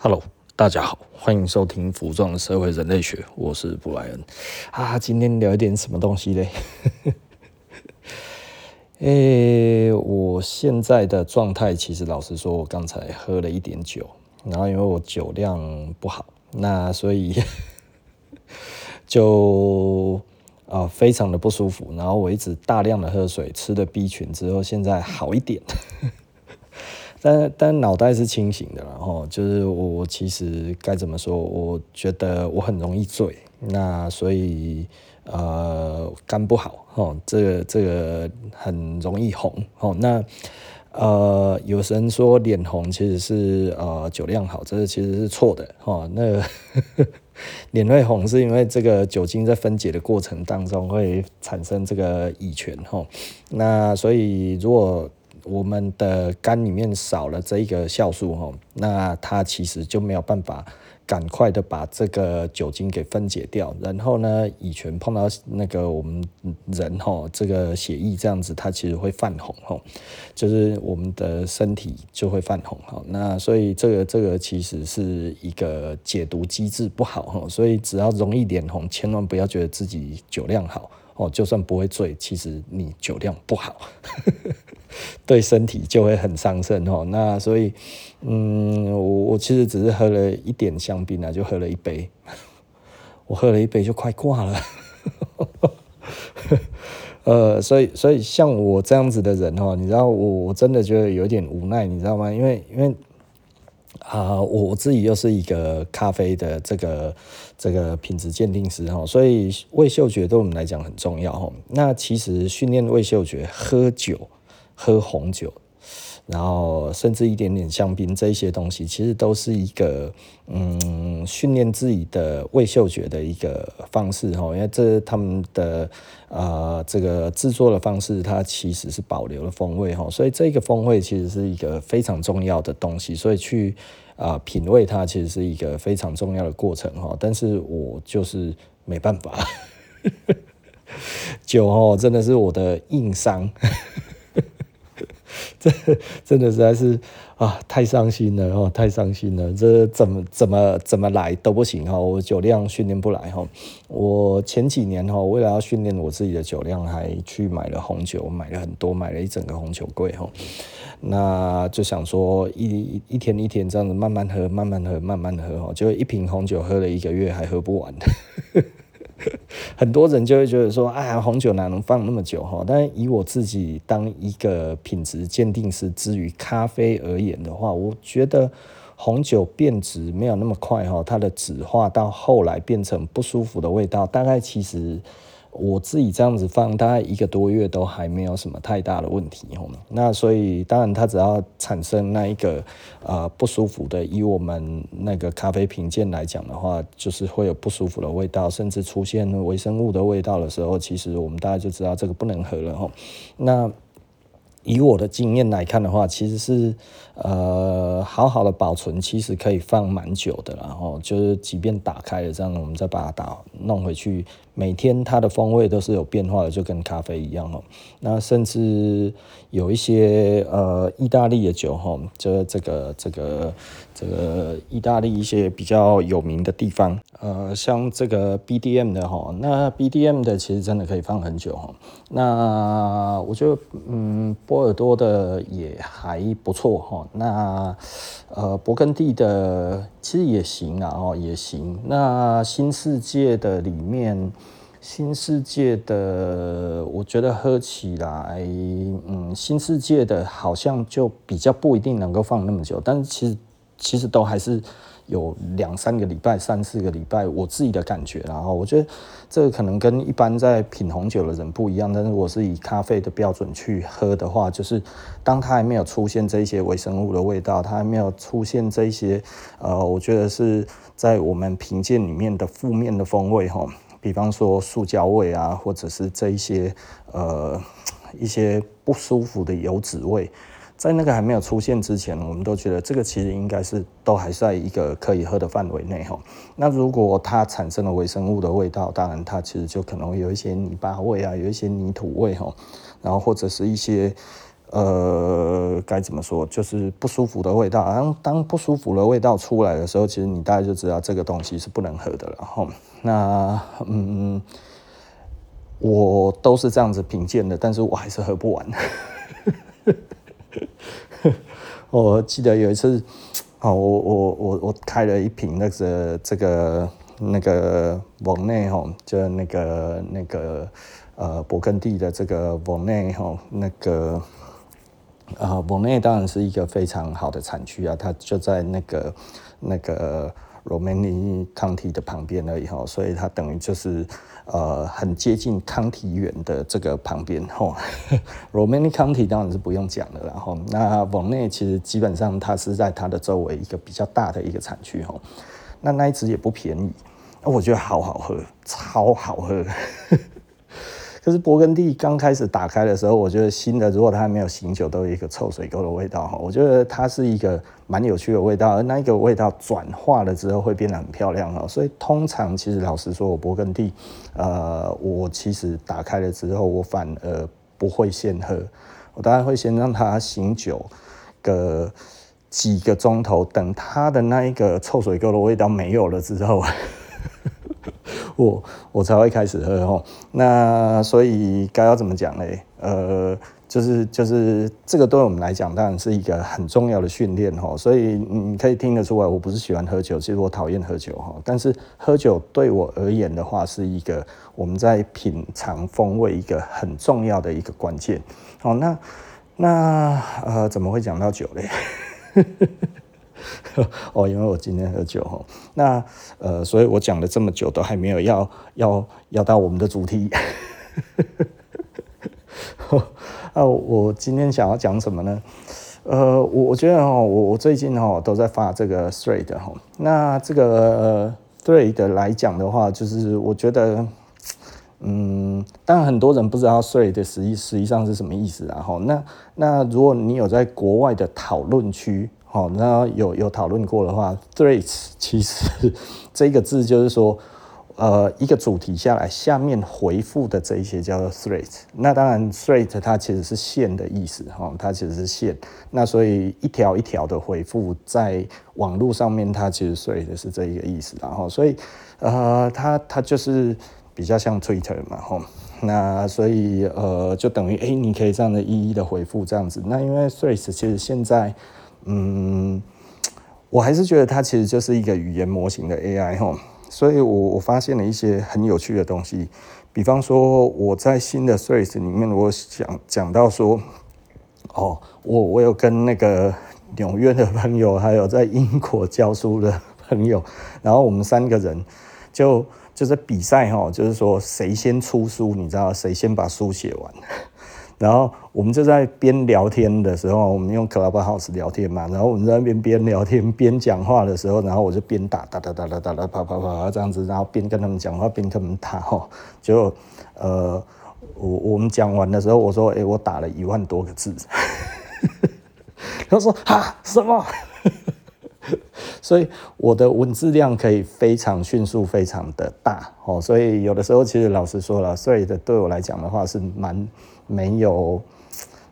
Hello，大家好，欢迎收听《服装的社会人类学》，我是布莱恩啊。今天聊一点什么东西嘞？诶、我现在的状态，其实老实说，我刚才喝了一点酒，然后因为我酒量不好，那所以 就啊、非常的不舒服。然后我一直大量的喝水，吃了 B 群之后，现在好一点。但但脑袋是清醒的，然后就是我其实该怎么说？我觉得我很容易醉，那所以呃肝不好哦，这个这个很容易红哦。那呃有人说脸红其实是呃酒量好，这个其实是错的哦。那个、脸会红是因为这个酒精在分解的过程当中会产生这个乙醛哈。那所以如果我们的肝里面少了这一个酵素哈，那它其实就没有办法赶快的把这个酒精给分解掉，然后呢，乙醛碰到那个我们人哈，这个血液这样子，它其实会泛红哈，就是我们的身体就会泛红哈。那所以这个这个其实是一个解毒机制不好哈，所以只要容易脸红，千万不要觉得自己酒量好哦，就算不会醉，其实你酒量不好。对身体就会很伤身哦，那所以，嗯，我我其实只是喝了一点香槟啊，就喝了一杯，我喝了一杯就快挂了，呃，所以所以像我这样子的人哦，你知道我我真的觉得有点无奈，你知道吗？因为因为啊，我自己又是一个咖啡的这个这个品质鉴定师哈，所以味嗅觉对我们来讲很重要哈。那其实训练味嗅觉，喝酒。喝红酒，然后甚至一点点香槟，这些东西其实都是一个嗯训练自己的味嗅觉的一个方式哈，因为这他们的呃这个制作的方式，它其实是保留了风味哈，所以这个风味其实是一个非常重要的东西，所以去啊、品味它其实是一个非常重要的过程哈，但是我就是没办法，酒哦真的是我的硬伤。这真的实在是啊，太伤心了哦，太伤心了。这怎么怎么怎么来都不行哈，我酒量训练不来哈。我前几年哈，为了要训练我自己的酒量，还去买了红酒，买了很多，买了一整个红酒柜哈。那就想说一一天一天这样子慢慢喝，慢慢喝，慢慢喝哈，就一瓶红酒喝了一个月还喝不完。很多人就会觉得说，哎呀，红酒哪能放那么久哈？但是以我自己当一个品质鉴定师，之于咖啡而言的话，我觉得红酒变质没有那么快哈，它的酯化到后来变成不舒服的味道，大概其实。我自己这样子放，大概一个多月都还没有什么太大的问题哦。那所以当然，它只要产生那一个呃不舒服的，以我们那个咖啡品鉴来讲的话，就是会有不舒服的味道，甚至出现微生物的味道的时候，其实我们大家就知道这个不能喝了吼。那以我的经验来看的话，其实是呃好好的保存，其实可以放蛮久的，然后就是即便打开了这样，我们再把它打弄回去，每天它的风味都是有变化的，就跟咖啡一样哦。那甚至有一些呃意大利的酒哈，就是这个这个这个意大利一些比较有名的地方，呃，像这个 BDM 的哈，那 BDM 的其实真的可以放很久哈。那我觉得嗯。波尔多的也还不错哈，那呃勃艮第的其实也行啊哦也行。那新世界的里面，新世界的我觉得喝起来，嗯，新世界的好像就比较不一定能够放那么久，但是其实其实都还是。有两三个礼拜、三四个礼拜，我自己的感觉，然后我觉得这个可能跟一般在品红酒的人不一样。但是我是以咖啡的标准去喝的话，就是当它还没有出现这些微生物的味道，它还没有出现这些呃，我觉得是在我们品鉴里面的负面的风味哈，比方说塑胶味啊，或者是这一些呃一些不舒服的油脂味。在那个还没有出现之前，我们都觉得这个其实应该是都还在一个可以喝的范围内哈。那如果它产生了微生物的味道，当然它其实就可能会有一些泥巴味啊，有一些泥土味哈，然后或者是一些呃，该怎么说，就是不舒服的味道。当当不舒服的味道出来的时候，其实你大概就知道这个东西是不能喝的了。哈，那嗯，我都是这样子品鉴的，但是我还是喝不完。我记得有一次，哦，我我我我开了一瓶那个这个那个蒙内吼，就那个那个呃勃艮第的这个蒙内吼，那个啊蒙内当然是一个非常好的产区啊，它就在那个那个罗曼尼康体的旁边而已哈，所以它等于就是。呃，很接近康体园的这个旁边吼，Romani County 当然是不用讲了，然后那往内其实基本上它是在它的周围一个比较大的一个产区吼，那那一支也不便宜，我觉得好好喝，超好喝。可是勃艮第刚开始打开的时候，我觉得新的如果它还没有醒酒，都有一个臭水沟的味道哈。我觉得它是一个蛮有趣的味道，而那一个味道转化了之后会变得很漂亮哈。所以通常其实老实说，我勃艮第，呃，我其实打开了之后，我反而不会先喝，我当然会先让它醒酒个几个钟头，等它的那一个臭水沟的味道没有了之后。我我才会开始喝吼，那所以该要怎么讲呢？呃，就是就是这个对我们来讲当然是一个很重要的训练吼，所以你可以听得出来，我不是喜欢喝酒，其实我讨厌喝酒哈。但是喝酒对我而言的话，是一个我们在品尝风味一个很重要的一个关键。好，那那呃，怎么会讲到酒嘞？哦，因为我今天喝酒哈，那呃，所以我讲了这么久都还没有要要要到我们的主题。啊，我今天想要讲什么呢？呃，我我觉得哈，我我最近哈都在发这个 Thread 哈，那这个 Thread 来讲的话，就是我觉得，嗯，当然很多人不知道 Thread 实际实际上是什么意思啊哈。那那如果你有在国外的讨论区。好，那有有讨论过的话，threads 其实这个字就是说，呃，一个主题下来，下面回复的这一些叫做 threads。那当然，thread 它其实是线的意思，哈，它其实是线。那所以一条一条的回复在网络上面，它其实 thread 是这一个意思，然后所以呃，它它就是比较像 Twitter 嘛，哈。那所以呃，就等于哎，你可以这样的一一的回复这样子。那因为 threads 其实现在嗯，我还是觉得它其实就是一个语言模型的 AI 哈，所以我我发现了一些很有趣的东西，比方说我在新的 Threads 里面，我想讲到说，哦，我我有跟那个纽约的朋友，还有在英国教书的朋友，然后我们三个人就就是比赛哈，就是说谁先出书，你知道谁先把书写完。然后我们就在边聊天的时候，我们用 Clubhouse 聊天嘛。然后我们在那边边聊天边讲话的时候，然后我就边打打打打打打打啪啪啪这样子，然后边跟他们讲话边跟他们打哈。就呃，我我们讲完的时候，我说：“哎，我打了一万多个字。”他说：“哈什么？” 所以我的文字量可以非常迅速，非常的大哦。所以有的时候，其实老实说了，所以的对我来讲的话是蛮。没有，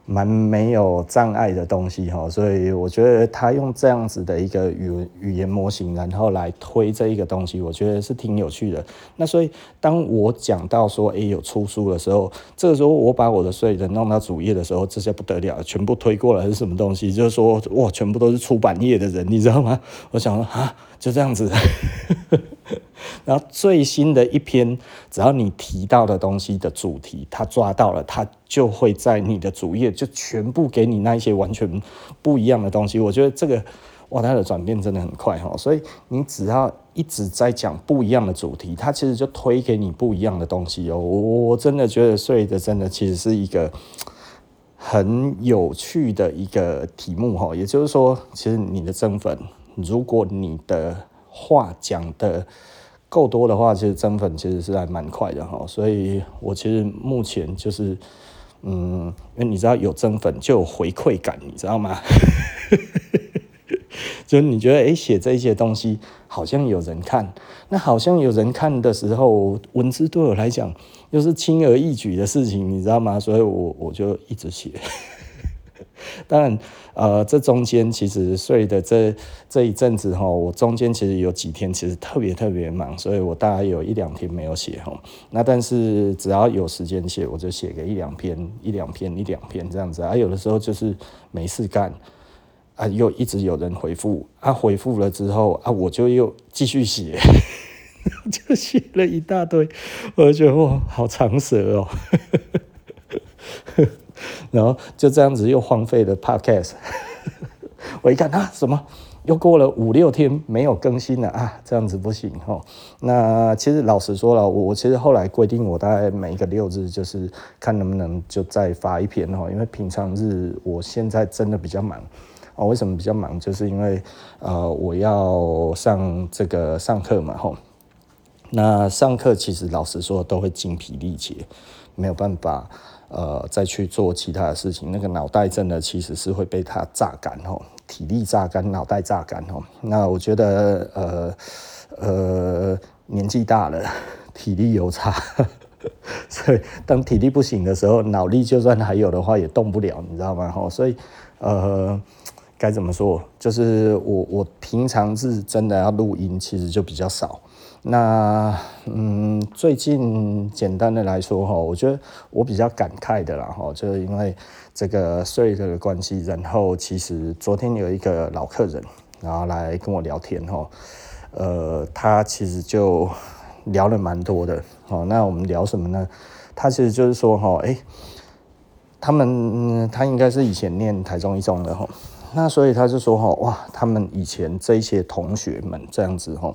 蛮没有障碍的东西哈，所以我觉得他用这样子的一个语语言模型，然后来推这一个东西，我觉得是挺有趣的。那所以当我讲到说，哎，有出书的时候，这个时候我把我的税人弄到主页的时候，这些不得了，全部推过来是什么东西？就是说，哇，全部都是出版业的人，你知道吗？我想说啊，就这样子。然后最新的一篇，只要你提到的东西的主题，他抓到了，他就会在你的主页就全部给你那一些完全不一样的东西。我觉得这个哇，它的转变真的很快哈。所以你只要一直在讲不一样的主题，它其实就推给你不一样的东西哦。我真的觉得，所以这真的其实是一个很有趣的一个题目哈。也就是说，其实你的增粉，如果你的话讲的够多的话，其实增粉其实是还蛮快的哈，所以我其实目前就是，嗯，因为你知道有增粉就有回馈感，你知道吗？就你觉得哎，写这些东西好像有人看，那好像有人看的时候，文字对我来讲又是轻而易举的事情，你知道吗？所以我我就一直写。当然，呃，这中间其实睡的这这一阵子哈，我中间其实有几天其实特别特别忙，所以我大概有一两天没有写哈。那但是只要有时间写，我就写个一两篇，一两篇，一两篇这样子啊。有的时候就是没事干啊，又一直有人回复啊，回复了之后啊，我就又继续写，就写了一大堆，我就觉得哇，好长舌哦。然后就这样子又荒废了 Podcast，我一看啊，什么又过了五六天没有更新了啊，这样子不行哈。那其实老实说了，我其实后来规定，我大概每一个六日就是看能不能就再发一篇哈，因为平常日我现在真的比较忙啊。为什么比较忙？就是因为呃我要上这个上课嘛哈。那上课其实老实说都会精疲力竭，没有办法。呃，再去做其他的事情，那个脑袋真的其实是会被它榨干吼，体力榨干，脑袋榨干吼。那我觉得，呃呃，年纪大了，体力有差，所以当体力不行的时候，脑力就算还有的话也动不了，你知道吗？吼，所以呃，该怎么说？就是我我平常是真的要录音，其实就比较少。那嗯，最近简单的来说哈，我觉得我比较感慨的啦哈，就是因为这个岁月的关系，然后其实昨天有一个老客人，然后来跟我聊天哈，呃，他其实就聊了蛮多的哦。那我们聊什么呢？他其实就是说哈，哎，他们他应该是以前念台中一中的哈，那所以他就说哈，哇，他们以前这些同学们这样子哈。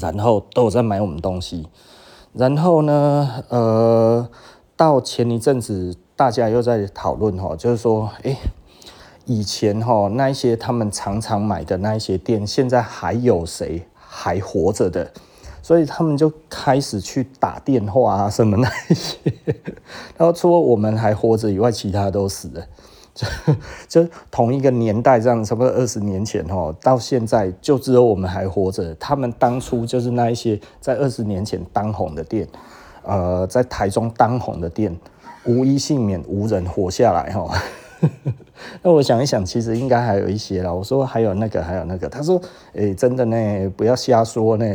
然后都有在买我们东西，然后呢，呃，到前一阵子大家又在讨论哈，就是说，哎，以前哈那一些他们常常买的那一些店，现在还有谁还活着的？所以他们就开始去打电话啊什么那一些，然后除了我们还活着以外，其他都死了。就 就同一个年代这样，差不多二十年前哦，到现在就只有我们还活着。他们当初就是那一些在二十年前当红的店，呃，在台中当红的店，无一幸免，无人活下来哈。那我想一想，其实应该还有一些啦。我说还有那个，还有那个。他说：“诶，真的呢，不要瞎说呢。”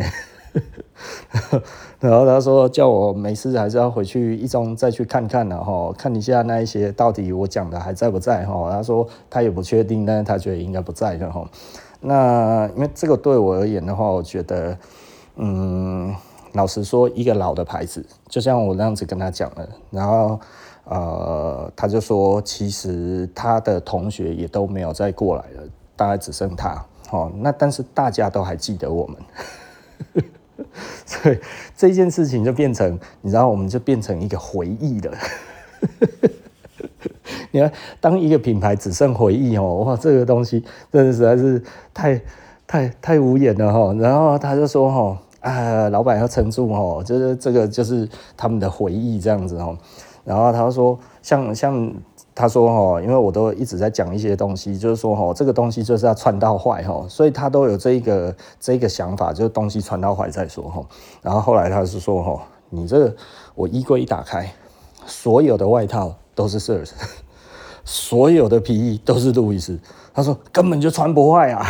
然后他说叫我没事还是要回去一中再去看看然后看一下那一些到底我讲的还在不在哈。他说他也不确定，但是他觉得应该不在的哈。那因为这个对我而言的话，我觉得，嗯，老实说，一个老的牌子，就像我那样子跟他讲了，然后呃，他就说其实他的同学也都没有再过来了，大概只剩他。哦，那但是大家都还记得我们。所以这件事情就变成，你知道，我们就变成一个回忆了。你看，当一个品牌只剩回忆哦，哇，这个东西真的实在是太太太无言了哈。然后他就说哈，啊，老板要撑住哈，就是这个就是他们的回忆这样子哦。然后他说，像像。他说：“哈，因为我都一直在讲一些东西，就是说哈，这个东西就是要穿到坏哈，所以他都有这一个这一个想法，就是东西穿到坏再说哈。然后后来他是说哈，你这个我衣柜一打开，所有的外套都是 Sirs，所有的皮衣都是路易斯。他说根本就穿不坏啊。”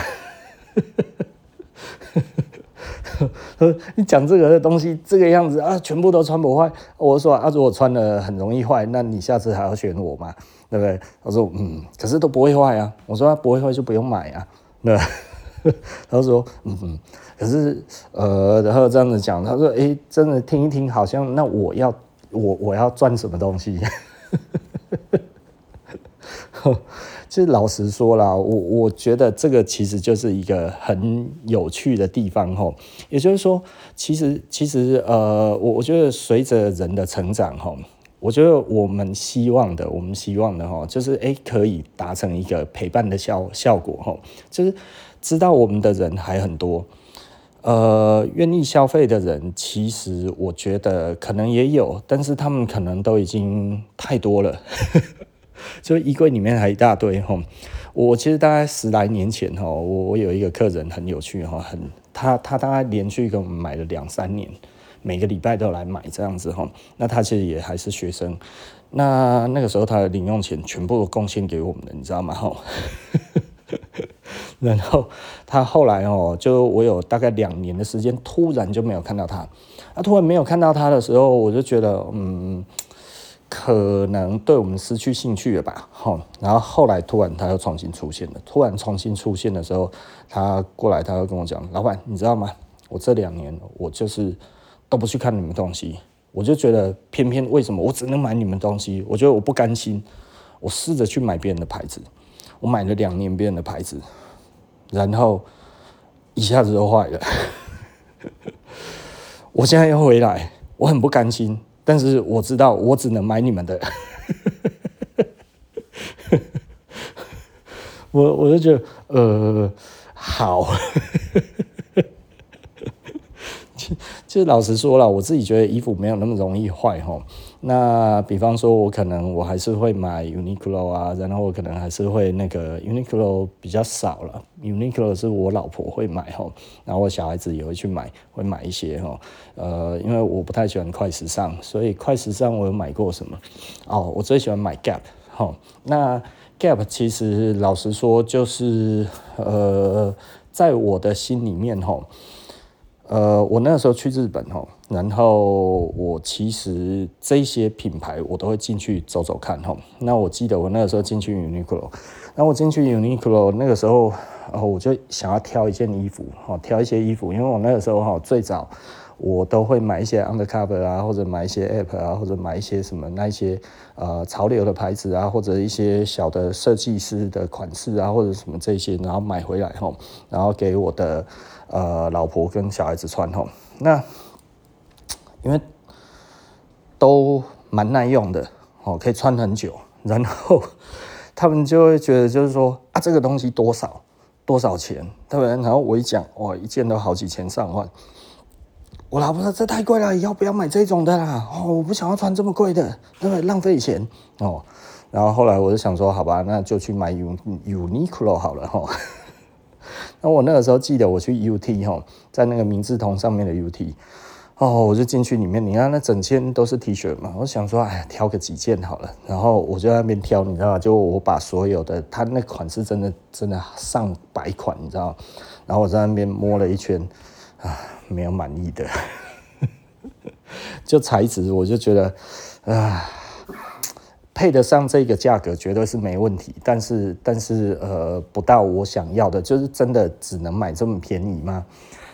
你讲这个东西这个样子啊，全部都穿不坏。我说啊，如果穿了很容易坏，那你下次还要选我吗？对不对？他说嗯，可是都不会坏啊。我说不会坏就不用买啊。那，他说嗯嗯，可是呃，然后这样子讲，他说哎、欸，真的听一听，好像那我要我我要赚什么东西？就是老实说啦，我我觉得这个其实就是一个很有趣的地方吼。也就是说，其实其实呃，我我觉得随着人的成长吼，我觉得我们希望的，我们希望的吼，就是诶可以达成一个陪伴的效效果吼，就是知道我们的人还很多，呃，愿意消费的人，其实我觉得可能也有，但是他们可能都已经太多了。就衣柜里面还一大堆哈，我其实大概十来年前哈，我我有一个客人很有趣哈，很他他大概连续给我们买了两三年，每个礼拜都来买这样子哈。那他其实也还是学生，那那个时候他的零用钱全部都贡献给我们的，你知道吗？哈。然后他后来哦，就我有大概两年的时间，突然就没有看到他。那突然没有看到他的时候，我就觉得，嗯，可能对我们失去兴趣了吧。好，然后后来突然他又重新出现了。突然重新出现的时候，他过来，他又跟我讲：“老板，你知道吗？我这两年我就是都不去看你们东西，我就觉得偏偏为什么我只能买你们东西？我觉得我不甘心，我试着去买别人的牌子。”我买了两年别人的牌子，然后一下子就坏了。我现在又回来，我很不甘心，但是我知道我只能买你们的。我我就觉得，呃，好。其实老实说了，我自己觉得衣服没有那么容易坏哈。那比方说，我可能我还是会买 Uniqlo 啊，然后我可能还是会那个 Uniqlo 比较少了。Uniqlo 是我老婆会买哈，然后我小孩子也会去买，会买一些哈。呃，因为我不太喜欢快时尚，所以快时尚我有买过什么？哦，我最喜欢买 Gap 哈。那 Gap 其实老实说，就是呃，在我的心里面哈。呃，我那个时候去日本吼，然后我其实这些品牌我都会进去走走看吼。那我记得我那个时候进去 Uniqlo，那我进去 Uniqlo 那个时候，然后我就想要挑一件衣服，哈，挑一些衣服，因为我那个时候哈最早我都会买一些 Undercover 啊，或者买一些 App 啊，或者买一些什么那一些呃潮流的牌子啊，或者一些小的设计师的款式啊，或者什么这些，然后买回来吼，然后给我的。呃，老婆跟小孩子穿吼，那因为都蛮耐用的哦，可以穿很久。然后他们就会觉得，就是说啊，这个东西多少多少钱，对不对？然后我一讲，哇，一件都好几千上万。我老婆说这太贵了，以后不要买这种的啦。哦，我不想要穿这么贵的，对不对？浪费钱哦。然后后来我就想说，好吧，那就去买 Uniqlo 好了哈。那我那个时候记得我去 UT 哈，在那个明治通上面的 UT，哦，我就进去里面，你看那整件都是 T 恤嘛，我想说，哎，挑个几件好了，然后我就在那边挑，你知道吗？就我把所有的，它那款式真的真的上百款，你知道？然后我在那边摸了一圈，啊，没有满意的，就材质我就觉得，啊。配得上这个价格绝对是没问题，但是但是呃不到我想要的，就是真的只能买这么便宜吗？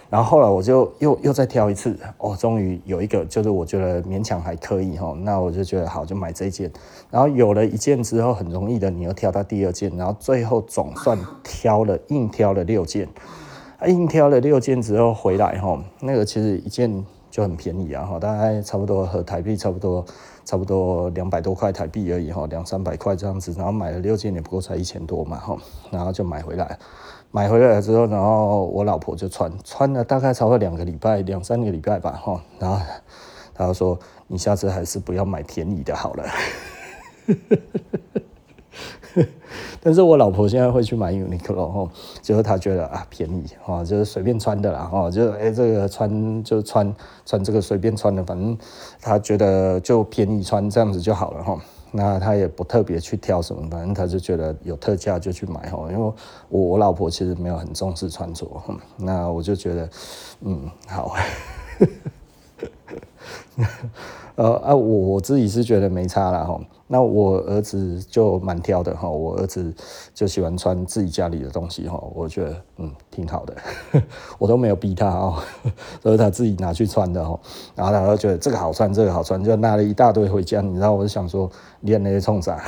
然后后来我就又又再挑一次，哦，终于有一个就是我觉得勉强还可以哈，那我就觉得好，就买这件。然后有了一件之后，很容易的你又挑到第二件，然后最后总算挑了硬挑了六件，硬挑了六件之后回来哈，那个其实一件就很便宜啊哈，大概差不多和台币差不多。差不多两百多块台币而已哈，两三百块这样子，然后买了六件也不过才一千多嘛哈，然后就买回来，买回来之后，然后我老婆就穿，穿了大概超过两个礼拜，两三个礼拜吧哈，然后她就说，你下次还是不要买便宜的好了。但是我老婆现在会去买 Uniqlo 哈，就是她觉得啊便宜哈，就是随便穿的啦哈，就是哎这个穿就穿穿这个随便穿的，反正她觉得就便宜穿这样子就好了哈。那他也不特别去挑什么，反正他就觉得有特价就去买哦。因为我我老婆其实没有很重视穿着，那我就觉得嗯好。呃啊，我我自己是觉得没差了哈。那我儿子就蛮挑的哈，我儿子就喜欢穿自己家里的东西哈，我觉得嗯挺好的，我都没有逼他哦，都是他自己拿去穿的哈。然后他就觉得这个好穿，这个好穿，就拿了一大堆回家。你知道，我就想说，练那些冲啥？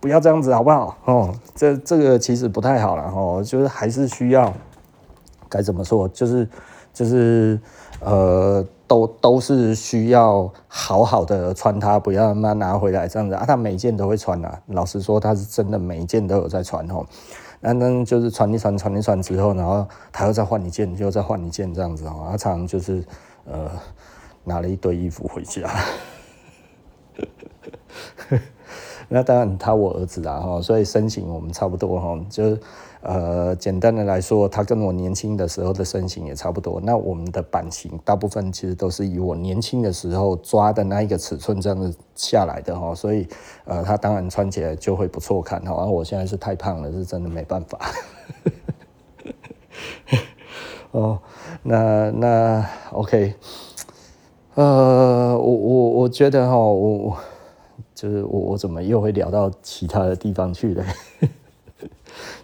不要这样子好不好？哦，这这个其实不太好了哈，就是还是需要该怎么说，就是就是。呃，都都是需要好好的穿它，不要让它拿回来这样子啊。他每件都会穿啊，老实说，他是真的每一件都有在穿哦。那那就是穿一穿，穿一穿之后，然后他又再换一件，又再换一件这样子哦。他常常就是呃拿了一堆衣服回家。那当然他我儿子啦哈，所以身形我们差不多哈，就是呃，简单的来说，他跟我年轻的时候的身形也差不多。那我们的版型大部分其实都是以我年轻的时候抓的那一个尺寸这样子下来的哈，所以呃，他当然穿起来就会不错看哈。而我现在是太胖了，是真的没办法。哦，那那 OK，呃，我我我觉得哈，我就是我我怎么又会聊到其他的地方去了？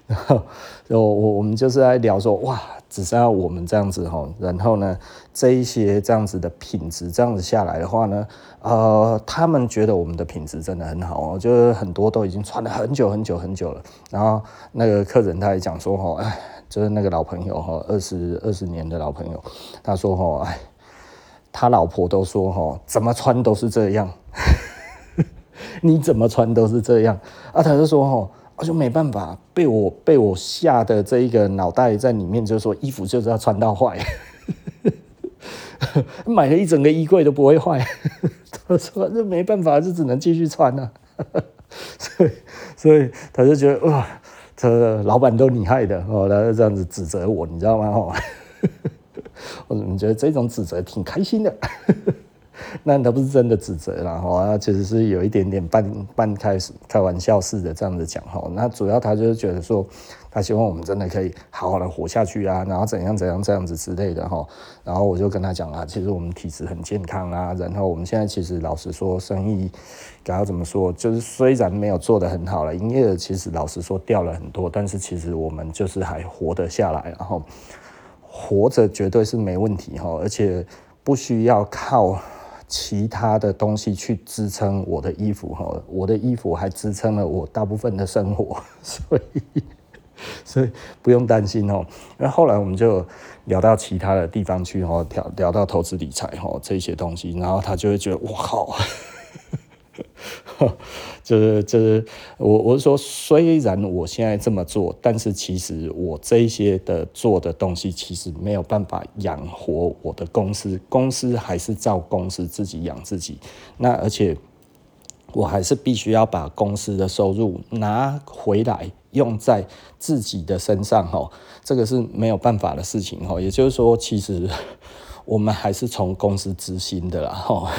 然后我我我们就是在聊说，哇，只剩下我们这样子哈，然后呢，这一些这样子的品质这样子下来的话呢，呃，他们觉得我们的品质真的很好哦，就是很多都已经穿了很久很久很久了。然后那个客人他也讲说，哈，哎。就是那个老朋友哈，二十二十年的老朋友，他说哈，哎，他老婆都说哈，怎么穿都是这样，你怎么穿都是这样啊。他就说哈，我就没办法，被我被我吓的这一个脑袋在里面，就说衣服就是要穿到坏，买了一整个衣柜都不会坏。他说这没办法，就只能继续穿了，所以所以他就觉得哇。这老板都你害的哦，他就这样子指责我，你知道吗？哦，我怎么觉得这种指责挺开心的？那他不是真的指责了，哈，他其实是有一点点半半开开玩笑似的这样子讲哈。那主要他就是觉得说，他希望我们真的可以好好的活下去啊，然后怎样怎样这样子之类的哈。然后我就跟他讲啊，其实我们体质很健康啊，然后我们现在其实老实说，生意该要怎么说，就是虽然没有做得很好了，营业额其实老实说掉了很多，但是其实我们就是还活得下来，然后活着绝对是没问题哈，而且不需要靠。其他的东西去支撑我的衣服哈，我的衣服还支撑了我大部分的生活，所以 所以不用担心哦。那后来我们就聊到其他的地方去哦，聊聊到投资理财哈这些东西，然后他就会觉得哇好。就是就是我我是说，虽然我现在这么做，但是其实我这些的做的东西，其实没有办法养活我的公司，公司还是照公司自己养自己。那而且我还是必须要把公司的收入拿回来用在自己的身上哈，这个是没有办法的事情哈。也就是说，其实 我们还是从公司执行的啦哈。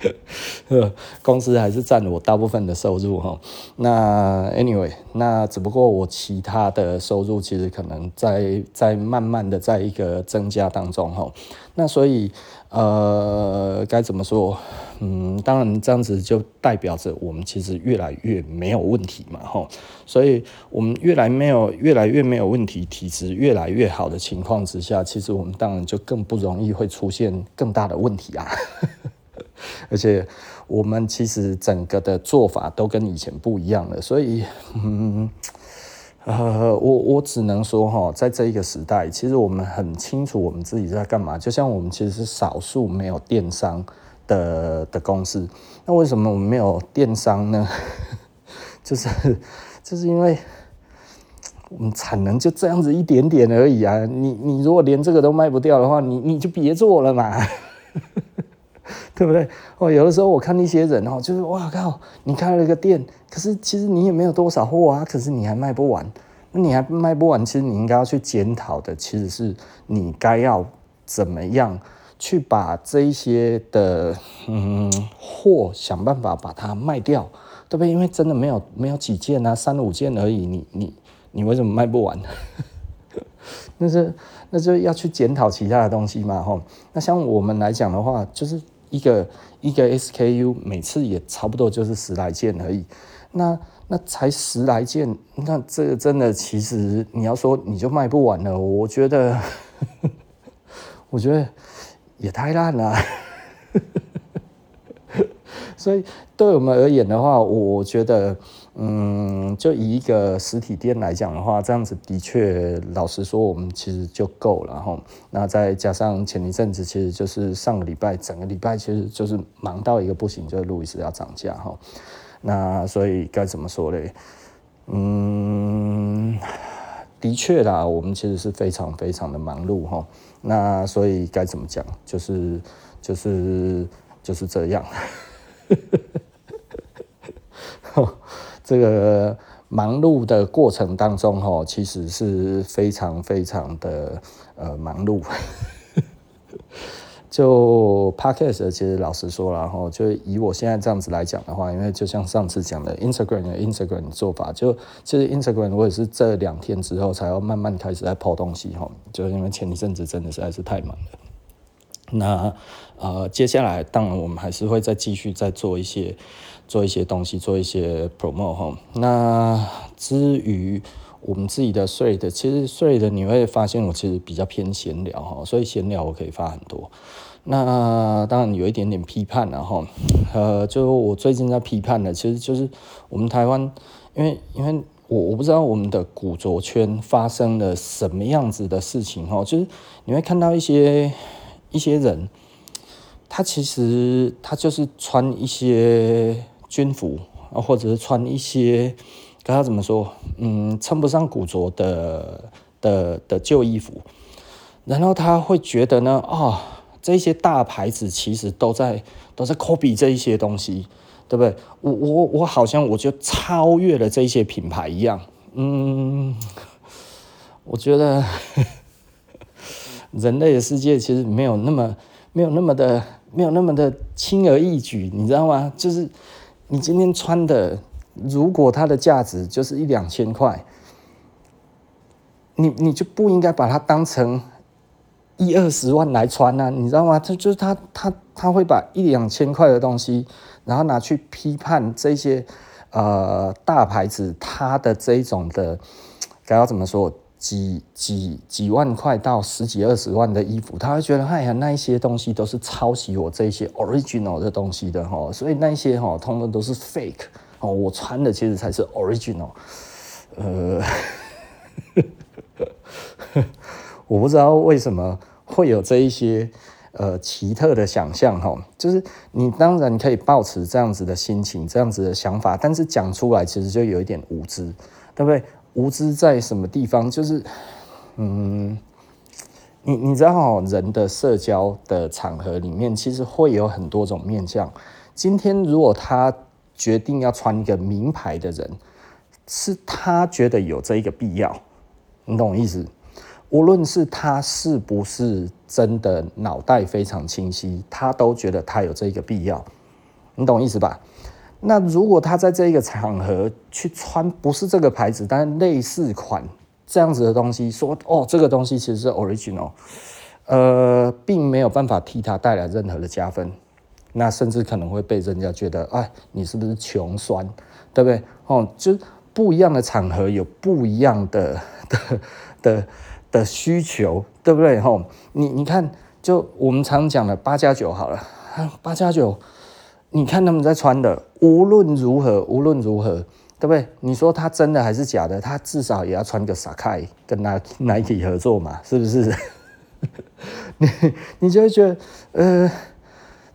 公司还是占了我大部分的收入哈。那 anyway，那只不过我其他的收入其实可能在在慢慢的在一个增加当中哈。那所以呃该怎么说？嗯，当然这样子就代表着我们其实越来越没有问题嘛哈。所以我们越来没有越来越没有问题，体质越来越好的情况之下，其实我们当然就更不容易会出现更大的问题啊。而且我们其实整个的做法都跟以前不一样了，所以，嗯，呃，我我只能说哈，在这一个时代，其实我们很清楚我们自己在干嘛。就像我们其实是少数没有电商的的公司，那为什么我们没有电商呢？就是就是因为我们产能就这样子一点点而已啊。你你如果连这个都卖不掉的话，你你就别做了嘛。对不对？哦，有的时候我看一些人哦，就是哇靠，你开了一个店，可是其实你也没有多少货啊，可是你还卖不完，那你还卖不完，其实你应该要去检讨的，其实是你该要怎么样去把这一些的嗯货想办法把它卖掉，对不对？因为真的没有没有几件啊，三五件而已，你你你为什么卖不完？那是那就要去检讨其他的东西嘛，吼。那像我们来讲的话，就是一个一个 SKU，每次也差不多就是十来件而已。那那才十来件，那这个真的，其实你要说你就卖不完了，我觉得，我觉得也太烂了。所以对我们而言的话，我觉得。嗯，就以一个实体店来讲的话，这样子的确，老实说，我们其实就够了哈。那再加上前一阵子，其实就是上个礼拜，整个礼拜其实就是忙到一个不行，就是路易斯要涨价哈。那所以该怎么说嘞？嗯，的确啦，我们其实是非常非常的忙碌哈。那所以该怎么讲？就是就是就是这样。这个忙碌的过程当中，哈，其实是非常非常的呃忙碌。就 Podcast 其实老实说了，哈，就以我现在这样子来讲的话，因为就像上次讲的 Instagram 的 Instagram 的做法，就其实 Instagram 我也是这两天之后才要慢慢开始在抛东西，哈，就因为前一阵子真的实在是太忙了。那呃，接下来当然我们还是会再继续再做一些做一些东西，做一些 promote 哈。那至于我们自己的 thread，其实 thread 你会发现我其实比较偏闲聊哈，所以闲聊我可以发很多。那当然有一点点批判然后呃，就我最近在批判的，其实就是我们台湾，因为因为我我不知道我们的古着圈发生了什么样子的事情哈，就是你会看到一些。一些人，他其实他就是穿一些军服，或者是穿一些，该他怎么说？嗯，称不上古着的的的旧衣服，然后他会觉得呢，啊、哦，这些大牌子其实都在都在 copy 这一些东西，对不对？我我我好像我就超越了这些品牌一样，嗯，我觉得。人类的世界其实没有那么没有那么的没有那么的轻而易举，你知道吗？就是你今天穿的，如果它的价值就是一两千块，你你就不应该把它当成一二十万来穿啊，你知道吗？他就是他他他会把一两千块的东西，然后拿去批判这些呃大牌子，它的这一种的该要怎么说？几几几万块到十几二十万的衣服，他会觉得哎呀，那一些东西都是抄袭我这些 original 的东西的哈，所以那些哈，通通都是 fake 哦，我穿的其实才是 original。呃，我不知道为什么会有这一些呃奇特的想象哈，就是你当然可以抱持这样子的心情，这样子的想法，但是讲出来其实就有一点无知，对不对？无知在什么地方？就是，嗯，你你知道，人的社交的场合里面，其实会有很多种面向。今天如果他决定要穿一个名牌的人，是他觉得有这一个必要，你懂我意思？无论是他是不是真的脑袋非常清晰，他都觉得他有这一个必要，你懂我意思吧？那如果他在这一个场合去穿不是这个牌子，但是类似款这样子的东西，说哦，这个东西其实是 original，呃，并没有办法替他带来任何的加分，那甚至可能会被人家觉得，哎，你是不是穷酸，对不对？哦，就不一样的场合有不一样的的的的需求，对不对？吼，你你看，就我们常讲的八加九好了，八加九。你看他们在穿的，无论如何，无论如何，对不对？你说他真的还是假的？他至少也要穿个 Sacai 跟 Nike 合作嘛，是不是？你你就会觉得，呃，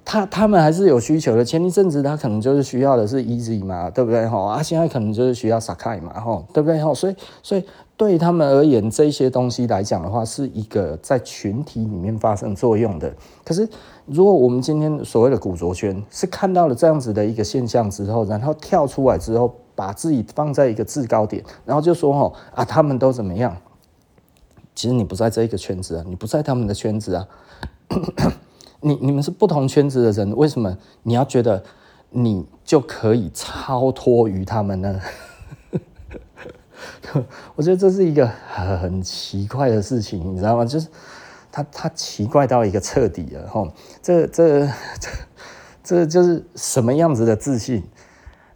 他他们还是有需求的。前一阵子他可能就是需要的是 Easy 嘛，对不对？哈啊，现在可能就是需要 Sacai 嘛，哈，对不对？哈，所以所以对他们而言，这些东西来讲的话，是一个在群体里面发生作用的。可是。如果我们今天所谓的古着圈是看到了这样子的一个现象之后，然后跳出来之后，把自己放在一个制高点，然后就说哦啊，他们都怎么样？其实你不在这一个圈子啊，你不在他们的圈子啊，你你们是不同圈子的人，为什么你要觉得你就可以超脱于他们呢？我觉得这是一个很奇怪的事情，你知道吗？就是。他他奇怪到一个彻底了吼，这这这这就是什么样子的自信？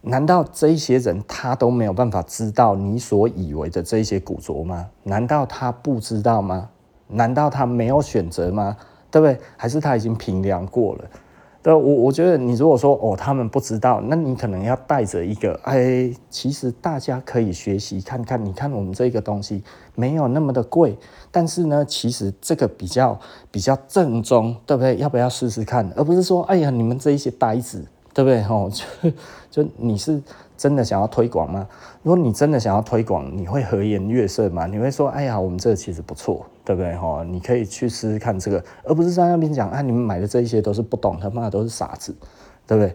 难道这一些人他都没有办法知道你所以为的这些古着吗？难道他不知道吗？难道他没有选择吗？对不对？还是他已经评量过了？对，我我觉得你如果说哦，他们不知道，那你可能要带着一个哎，其实大家可以学习看看。你看我们这个东西没有那么的贵，但是呢，其实这个比较比较正宗，对不对？要不要试试看？而不是说哎呀，你们这一些呆子，对不对？哦，就就你是。真的想要推广吗？如果你真的想要推广，你会和颜悦色吗？你会说：“哎呀，我们这其实不错，对不对？”哈，你可以去试试看这个，而不是在那边讲：“啊，你们买的这一些都是不懂，他妈的都是傻子，对不对？”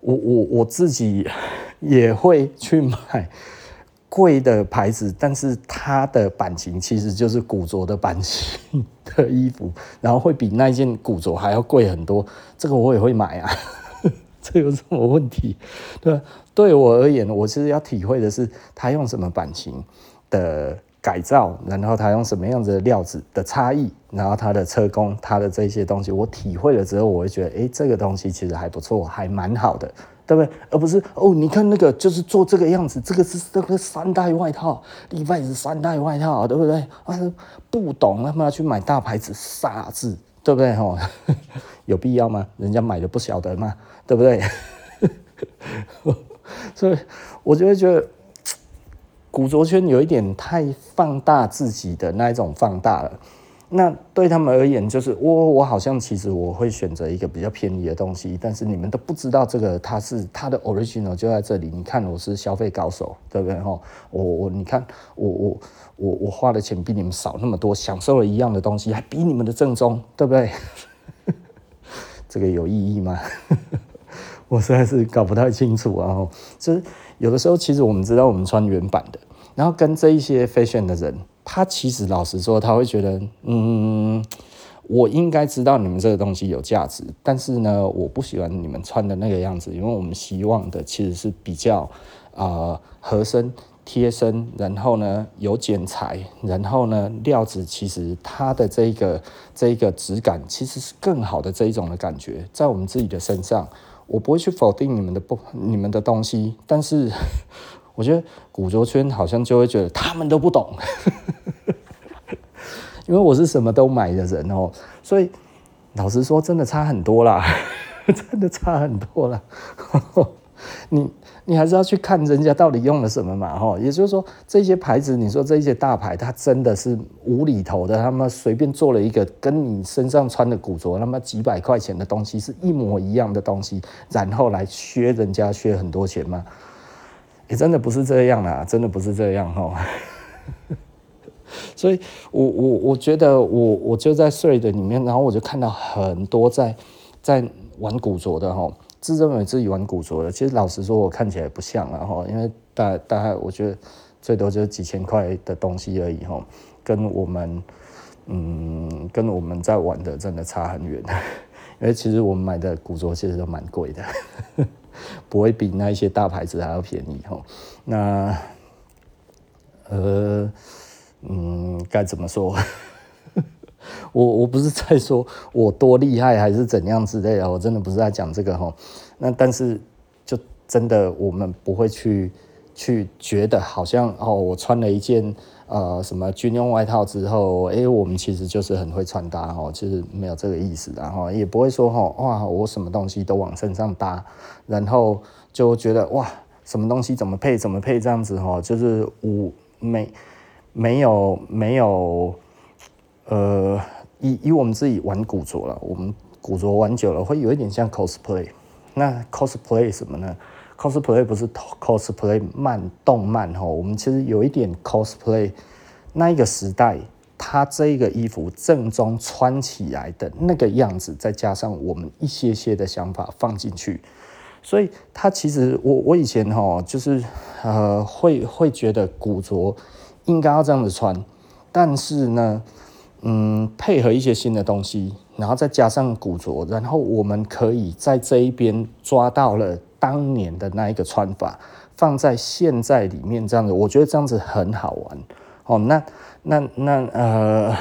我我我自己也会去买，贵的牌子，但是它的版型其实就是古着的版型的衣服，然后会比那件古着还要贵很多，这个我也会买啊，这有什么问题？对，对我而言，我其实要体会的是它用什么版型的改造，然后它用什么样子的料子的差异，然后它的车工，它的这些东西，我体会了之后，我会觉得，哎、这个东西其实还不错，还蛮好的。对不对？而不是哦，你看那个就是做这个样子，这个是这个三代外套，礼拜是三代外套，对不对？啊，不懂，他们要去买大牌子，傻子，对不对？吼，有必要吗？人家买的不晓得吗？对不对？所以，我就会觉得，古着圈有一点太放大自己的那一种放大了。那对他们而言，就是我我好像其实我会选择一个比较便宜的东西，但是你们都不知道这个它是它的 original 就在这里。你看我是消费高手，对不对？哈，我我你看我我我我花的钱比你们少那么多，享受了一样的东西，还比你们的正宗，对不对？这个有意义吗？我实在是搞不太清楚啊。就是有的时候，其实我们知道我们穿原版的，然后跟这一些 fashion 的人。他其实老实说，他会觉得，嗯，我应该知道你们这个东西有价值，但是呢，我不喜欢你们穿的那个样子，因为我们希望的其实是比较呃合身、贴身，然后呢有剪裁，然后呢料子其实它的这个这个质感其实是更好的这一种的感觉，在我们自己的身上，我不会去否定你们的不你们的东西，但是。我觉得古着圈好像就会觉得他们都不懂，因为我是什么都买的人哦，所以老实说，真的差很多啦，真的差很多啦。你你还是要去看人家到底用了什么嘛，哈，也就是说这些牌子，你说这些大牌，它真的是无厘头的，他们随便做了一个跟你身上穿的古着，那么几百块钱的东西是一模一样的东西，然后来削人家削很多钱吗？也真的不是这样啦，真的不是这样哈。所以我我我觉得我我就在睡的里面，然后我就看到很多在在玩古着的哈，自认为自己玩古着的，其实老实说，我看起来不像了哈，因为大大概我觉得最多就是几千块的东西而已哈，跟我们嗯跟我们在玩的真的差很远，因为其实我们买的古着其实都蛮贵的。不会比那一些大牌子还要便宜哈。那呃嗯，该怎么说？我我不是在说我多厉害还是怎样之类的，我真的不是在讲这个哈。那但是就真的我们不会去去觉得好像哦，我穿了一件。呃，什么军用外套之后，哎、我们其实就是很会穿搭哦，其实没有这个意思，然后也不会说哈，哇，我什么东西都往身上搭，然后就觉得哇，什么东西怎么配怎么配这样子哈，就是我没没有没有，呃，以以我们自己玩古着了，我们古着玩久了会有一点像 cosplay，那 cosplay 什么呢？cosplay 不是 cosplay 漫动漫哈，我们其实有一点 cosplay 那一个时代，它这个衣服正宗穿起来的那个样子，再加上我们一些些的想法放进去，所以它其实我我以前哈就是呃会会觉得古着应该要这样子穿，但是呢，嗯，配合一些新的东西，然后再加上古着，然后我们可以在这一边抓到了。当年的那一个穿法放在现在里面，这样子，我觉得这样子很好玩哦。那那那呃，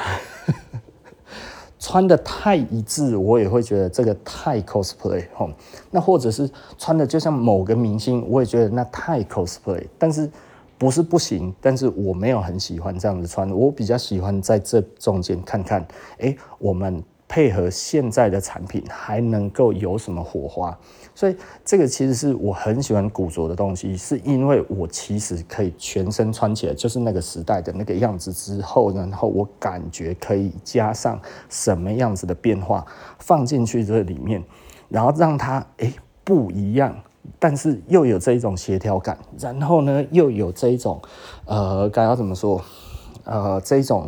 穿得太一致，我也会觉得这个太 cosplay 哦。那或者是穿的就像某个明星，我也觉得那太 cosplay。但是不是不行，但是我没有很喜欢这样子穿，我比较喜欢在这中间看看，哎，我们。配合现在的产品，还能够有什么火花？所以这个其实是我很喜欢古着的东西，是因为我其实可以全身穿起来就是那个时代的那个样子之后，然后我感觉可以加上什么样子的变化放进去这里面，然后让它诶不一样，但是又有这一种协调感，然后呢又有这一种呃该要怎么说呃这一种。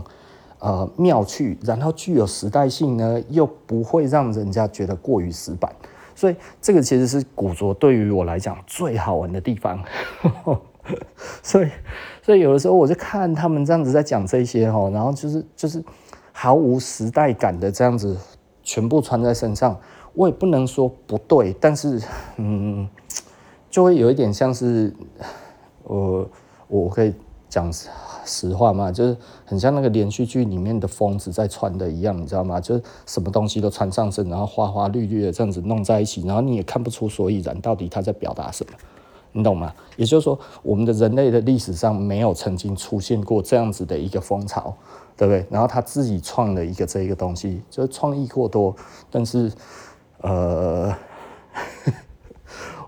呃，妙趣，然后具有时代性呢，又不会让人家觉得过于死板，所以这个其实是古着对于我来讲最好玩的地方。所以，所以有的时候我就看他们这样子在讲这些哈，然后就是就是毫无时代感的这样子全部穿在身上，我也不能说不对，但是嗯，就会有一点像是我我可以讲实话嘛，就是很像那个连续剧里面的疯子在穿的一样，你知道吗？就是什么东西都穿上身，然后花花绿绿的这样子弄在一起，然后你也看不出所以然，到底他在表达什么。你懂吗？也就是说，我们的人类的历史上没有曾经出现过这样子的一个风潮，对不对？然后他自己创了一个这一个东西，就是创意过多，但是，呃，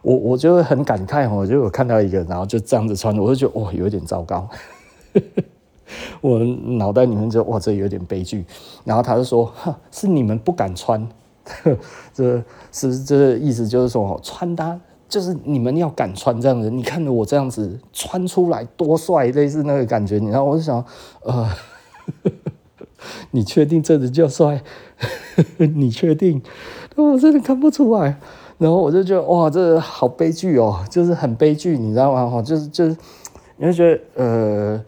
我我就很感慨，我就有看到一个，然后就这样子穿，我就觉得哇，有点糟糕，我脑袋里面就哇，这有点悲剧。然后他就说，是你们不敢穿，这是这意思就是说，穿搭。就是你们要敢穿这样子，你看着我这样子穿出来多帅，类似那个感觉。然后我就想，呃，你确定这个叫帅？你确定？我真的看不出来。然后我就觉得，哇，这好悲剧哦，就是很悲剧，你知道吗？哈，就是就是，你会觉得，呃，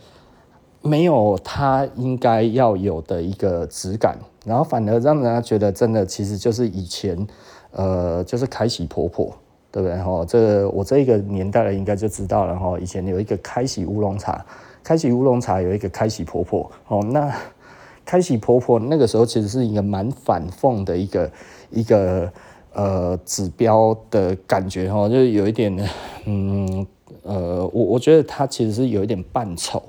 没有他应该要有的一个质感，然后反而让人家觉得，真的其实就是以前，呃，就是开喜婆婆。对不对？哈，这我这一个年代的应该就知道了哈。以前有一个开喜乌龙茶，开喜乌龙茶有一个开喜婆婆哦。那开喜婆婆那个时候其实是一个蛮反讽的一个一个呃指标的感觉哈，就是有一点 嗯呃，我我觉得它其实是有一点扮丑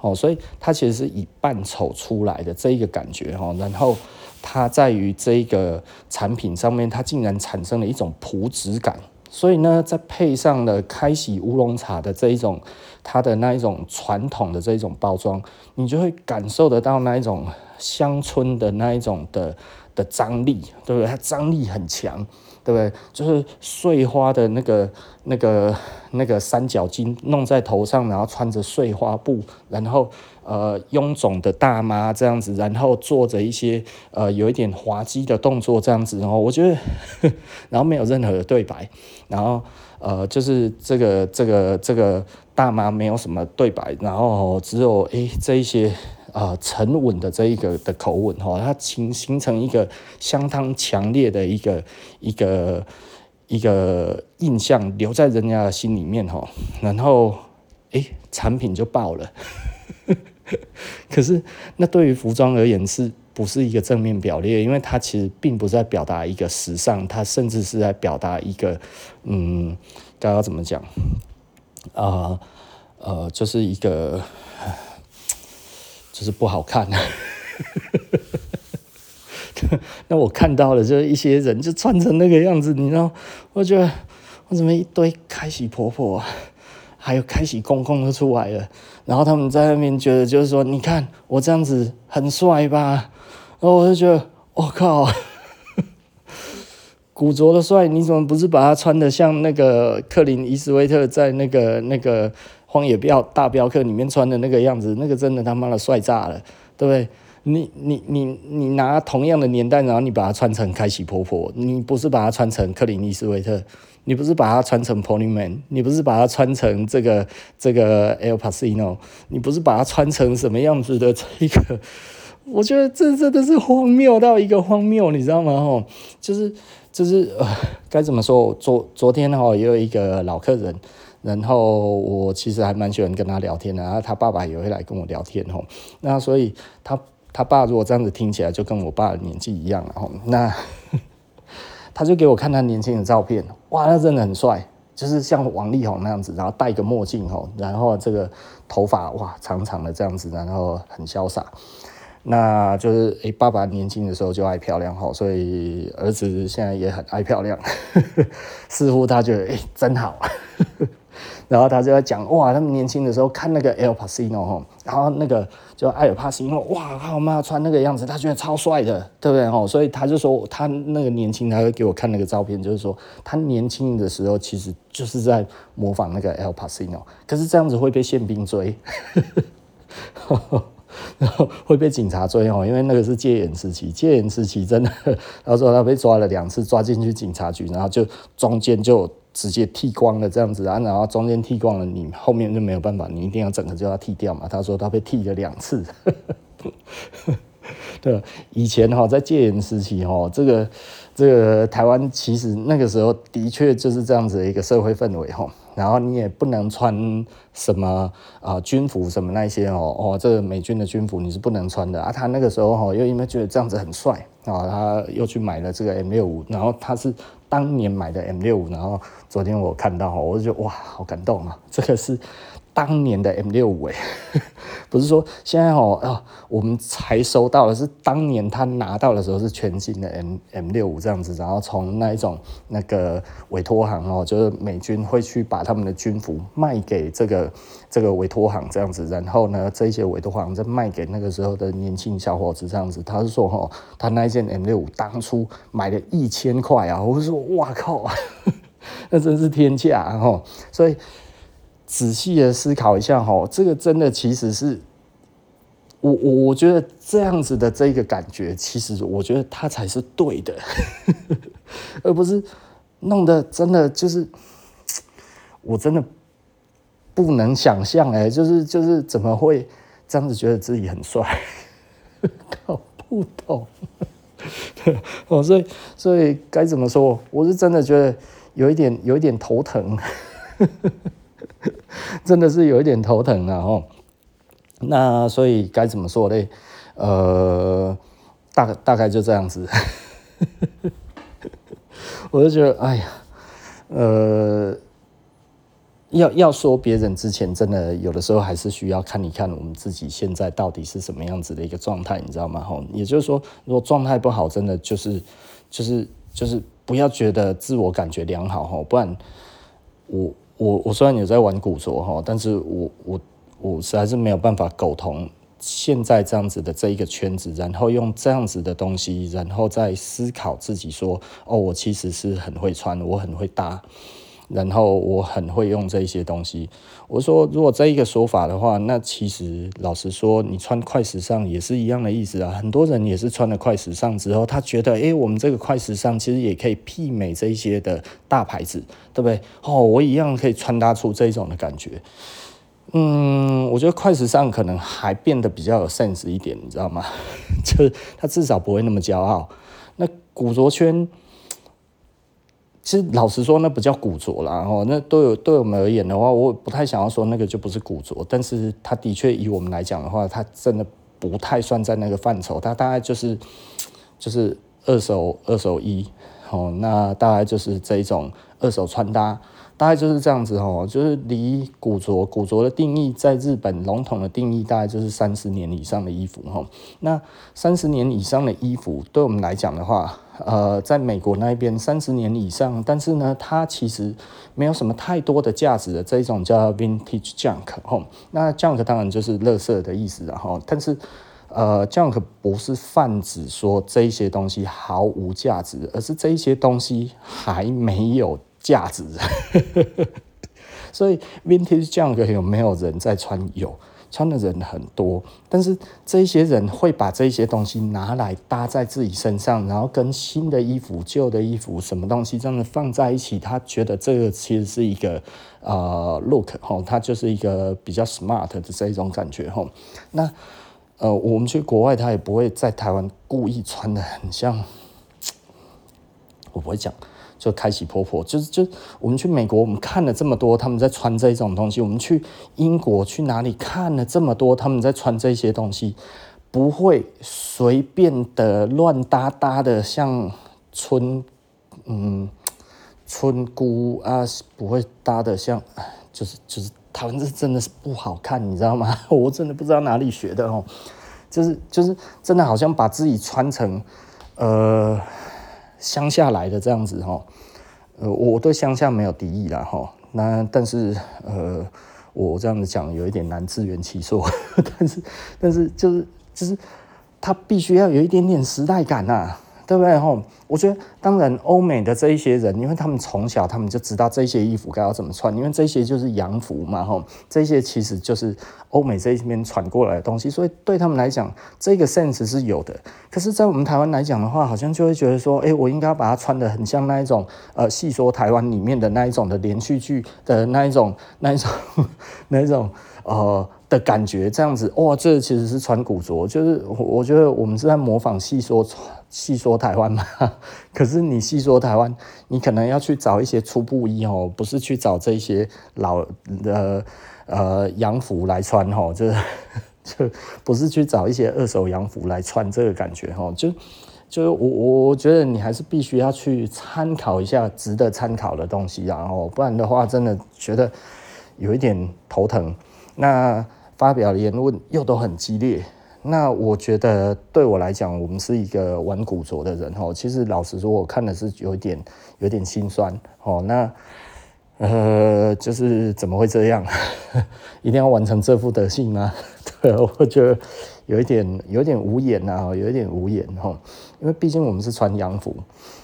哦，所以它其实是以扮丑出来的这一个感觉哈。然后它在于这一个产品上面，它竟然产生了一种朴质感。所以呢，再配上了开喜乌龙茶的这一种，它的那一种传统的这一种包装，你就会感受得到那一种乡村的那一种的的张力，对不对？它张力很强。对不对？就是碎花的那个、那个、那个三角巾弄在头上，然后穿着碎花布，然后呃臃肿的大妈这样子，然后做着一些呃有一点滑稽的动作这样子，然后我觉得，然后没有任何的对白，然后呃就是这个这个这个大妈没有什么对白，然后只有诶这一些。啊、沉稳的这一个的口吻哈，它形形成一个相当强烈的一个一个一个印象，留在人家的心里面哈。然后，哎，产品就爆了。可是，那对于服装而言，是不是一个正面表列？因为它其实并不是在表达一个时尚，它甚至是在表达一个，嗯，该要怎么讲？啊、呃，呃，就是一个。就是不好看，那我看到了，就是一些人就穿成那个样子，你知道？我觉得我怎么一堆开喜婆婆，还有开喜公公都出来了，然后他们在那边觉得就是说，你看我这样子很帅吧？然后我就觉得，我靠，古着的帅，你怎么不是把它穿得像那个克林伊斯威特在那个那个？荒野飙大镖客里面穿的那个样子，那个真的他妈的帅炸了，对不对？你你你你拿同样的年代，然后你把它穿成开喜婆婆，你不是把它穿成克林伊斯威特，你不是把它穿成 Pony Man，你不是把它穿成这个这个 Al Pacino，你不是把它穿成什么样子的这一个？我觉得这真的是荒谬到一个荒谬，你知道吗？吼，就是就是呃，该怎么说？昨昨天哈也有一个老客人。然后我其实还蛮喜欢跟他聊天的，然后他爸爸也会来跟我聊天吼。那所以他他爸如果这样子听起来就跟我爸的年纪一样，了吼那 他就给我看他年轻的照片，哇，那真的很帅，就是像王力宏那样子，然后戴个墨镜吼，然后这个头发哇长长的这样子，然后很潇洒。那就是诶，爸爸年轻的时候就爱漂亮吼，所以儿子现在也很爱漂亮，似乎他觉得诶真好。然后他就在讲哇，他们年轻的时候看那个 Al Pacino 然后那个就艾尔帕西诺哇，他妈穿那个样子，他觉得超帅的，对不对哦？所以他就说他那个年轻，他会给我看那个照片，就是说他年轻的时候其实就是在模仿那个 Al Pacino，可是这样子会被宪兵追，然 后会被警察追哦，因为那个是戒严时期，戒严时期真的，他说他被抓了两次，抓进去警察局，然后就中间就直接剃光了这样子啊，然后中间剃光了，你后面就没有办法，你一定要整个就要剃掉嘛。他说他被剃了两次。对，以前哈在戒严时期哈，这个这个台湾其实那个时候的确就是这样子的一个社会氛围哈。然后你也不能穿什么啊、呃、军服什么那些哦哦，这个美军的军服你是不能穿的啊。他那个时候哈又因为觉得这样子很帅啊，他又去买了这个 M 六五，然后他是当年买的 M 六五，然后昨天我看到哈，我就觉得哇，好感动啊，这个是。当年的 M 六五哎，不是说现在哦啊，我们才收到的，是当年他拿到的时候是全新的 M M 六五这样子，然后从那一种那个委托行哦，就是美军会去把他们的军服卖给这个这个委托行这样子，然后呢，这些委托行再卖给那个时候的年轻小伙子这样子。他是说哦，他那一件 M 六五当初买了一千块啊，我说哇靠，那真是天价哈，所以。仔细的思考一下哈，这个真的其实是我我我觉得这样子的这个感觉，其实我觉得它才是对的，而不是弄得真的就是我真的不能想象哎，就是就是怎么会这样子觉得自己很帅，搞不懂，哦，所以所以该怎么说？我是真的觉得有一点有一点头疼。真的是有一点头疼啊！吼，那所以该怎么说嘞？呃，大大概就这样子。我就觉得，哎呀，呃，要要说别人之前，真的有的时候还是需要看一看我们自己现在到底是什么样子的一个状态，你知道吗？吼，也就是说，如果状态不好，真的就是就是就是不要觉得自我感觉良好，哈，不然我。我我虽然有在玩古着哈，但是我我我实在是没有办法苟同现在这样子的这一个圈子，然后用这样子的东西，然后再思考自己说，哦，我其实是很会穿，我很会搭。然后我很会用这一些东西。我说，如果这一个说法的话，那其实老实说，你穿快时尚也是一样的意思啊。很多人也是穿了快时尚之后，他觉得，诶，我们这个快时尚其实也可以媲美这一些的大牌子，对不对？哦，我一样可以穿搭出这种的感觉。嗯，我觉得快时尚可能还变得比较有 sense 一点，你知道吗？就是他至少不会那么骄傲。那古着圈。其实老实说，那不叫古着啦，哦，那对我对我们而言的话，我不太想要说那个就不是古着，但是它的确以我们来讲的话，它真的不太算在那个范畴，它大概就是就是二手二手衣，哦，那大概就是这一种二手穿搭。大概就是这样子哦，就是离古着，古着的定义，在日本笼统的定义大概就是三十年以上的衣服哈。那三十年以上的衣服，对我们来讲的话，呃，在美国那边三十年以上，但是呢，它其实没有什么太多的价值的这一种叫 vintage junk 哦。那 junk 当然就是垃圾的意思然后，但是呃，junk 不是泛指说这一些东西毫无价值，而是这一些东西还没有。价值，所以 vintage junk 有没有人在穿？有，穿的人很多。但是这些人会把这些东西拿来搭在自己身上，然后跟新的衣服、旧的衣服什么东西这样子放在一起，他觉得这个其实是一个呃 look 吼，他就是一个比较 smart 的这一种感觉吼。那呃，我们去国外，他也不会在台湾故意穿的很像，我不会讲。就开启婆婆，就是就我们去美国，我们看了这么多他们在穿这种东西；我们去英国去哪里看了这么多他们在穿这些东西，不会随便的乱搭搭的，像村嗯村姑啊，不会搭的像，就是就是他们这真的是不好看，你知道吗？我真的不知道哪里学的哦，就是就是真的好像把自己穿成呃。乡下来的这样子哈，呃，我对乡下没有敌意啦哈。那但是呃，我这样子讲有一点难自圆其说，但是但是就是就是他必须要有一点点时代感呐，对不对？吼，我觉得当然欧美的这一些人，因为他们从小他们就知道这些衣服该要怎么穿，因为这些就是洋服嘛，吼，这些其实就是欧美这一边传过来的东西，所以对他们来讲，这个 sense 是有的。可是，在我们台湾来讲的话，好像就会觉得说，哎，我应该要把它穿得很像那一种，呃，戏说台湾里面的那一种的连续剧的那一种、那一种、那一种，呃。的感觉这样子哇，这其实是穿古着，就是我觉得我们是在模仿戏说细说台湾嘛。可是你细说台湾，你可能要去找一些粗布衣哦，不是去找这些老的呃洋服来穿哦，就 就不是去找一些二手洋服来穿这个感觉哦，就就我我觉得你还是必须要去参考一下值得参考的东西，然后不然的话真的觉得有一点头疼。那。发表的言论又都很激烈，那我觉得对我来讲，我们是一个玩古着的人哦。其实老实说，我看的是有点有点心酸哦。那呃，就是怎么会这样？一定要完成这副德性吗？对，我觉得有一点有一点无言呐，有一点无言哈。因为毕竟我们是穿洋服。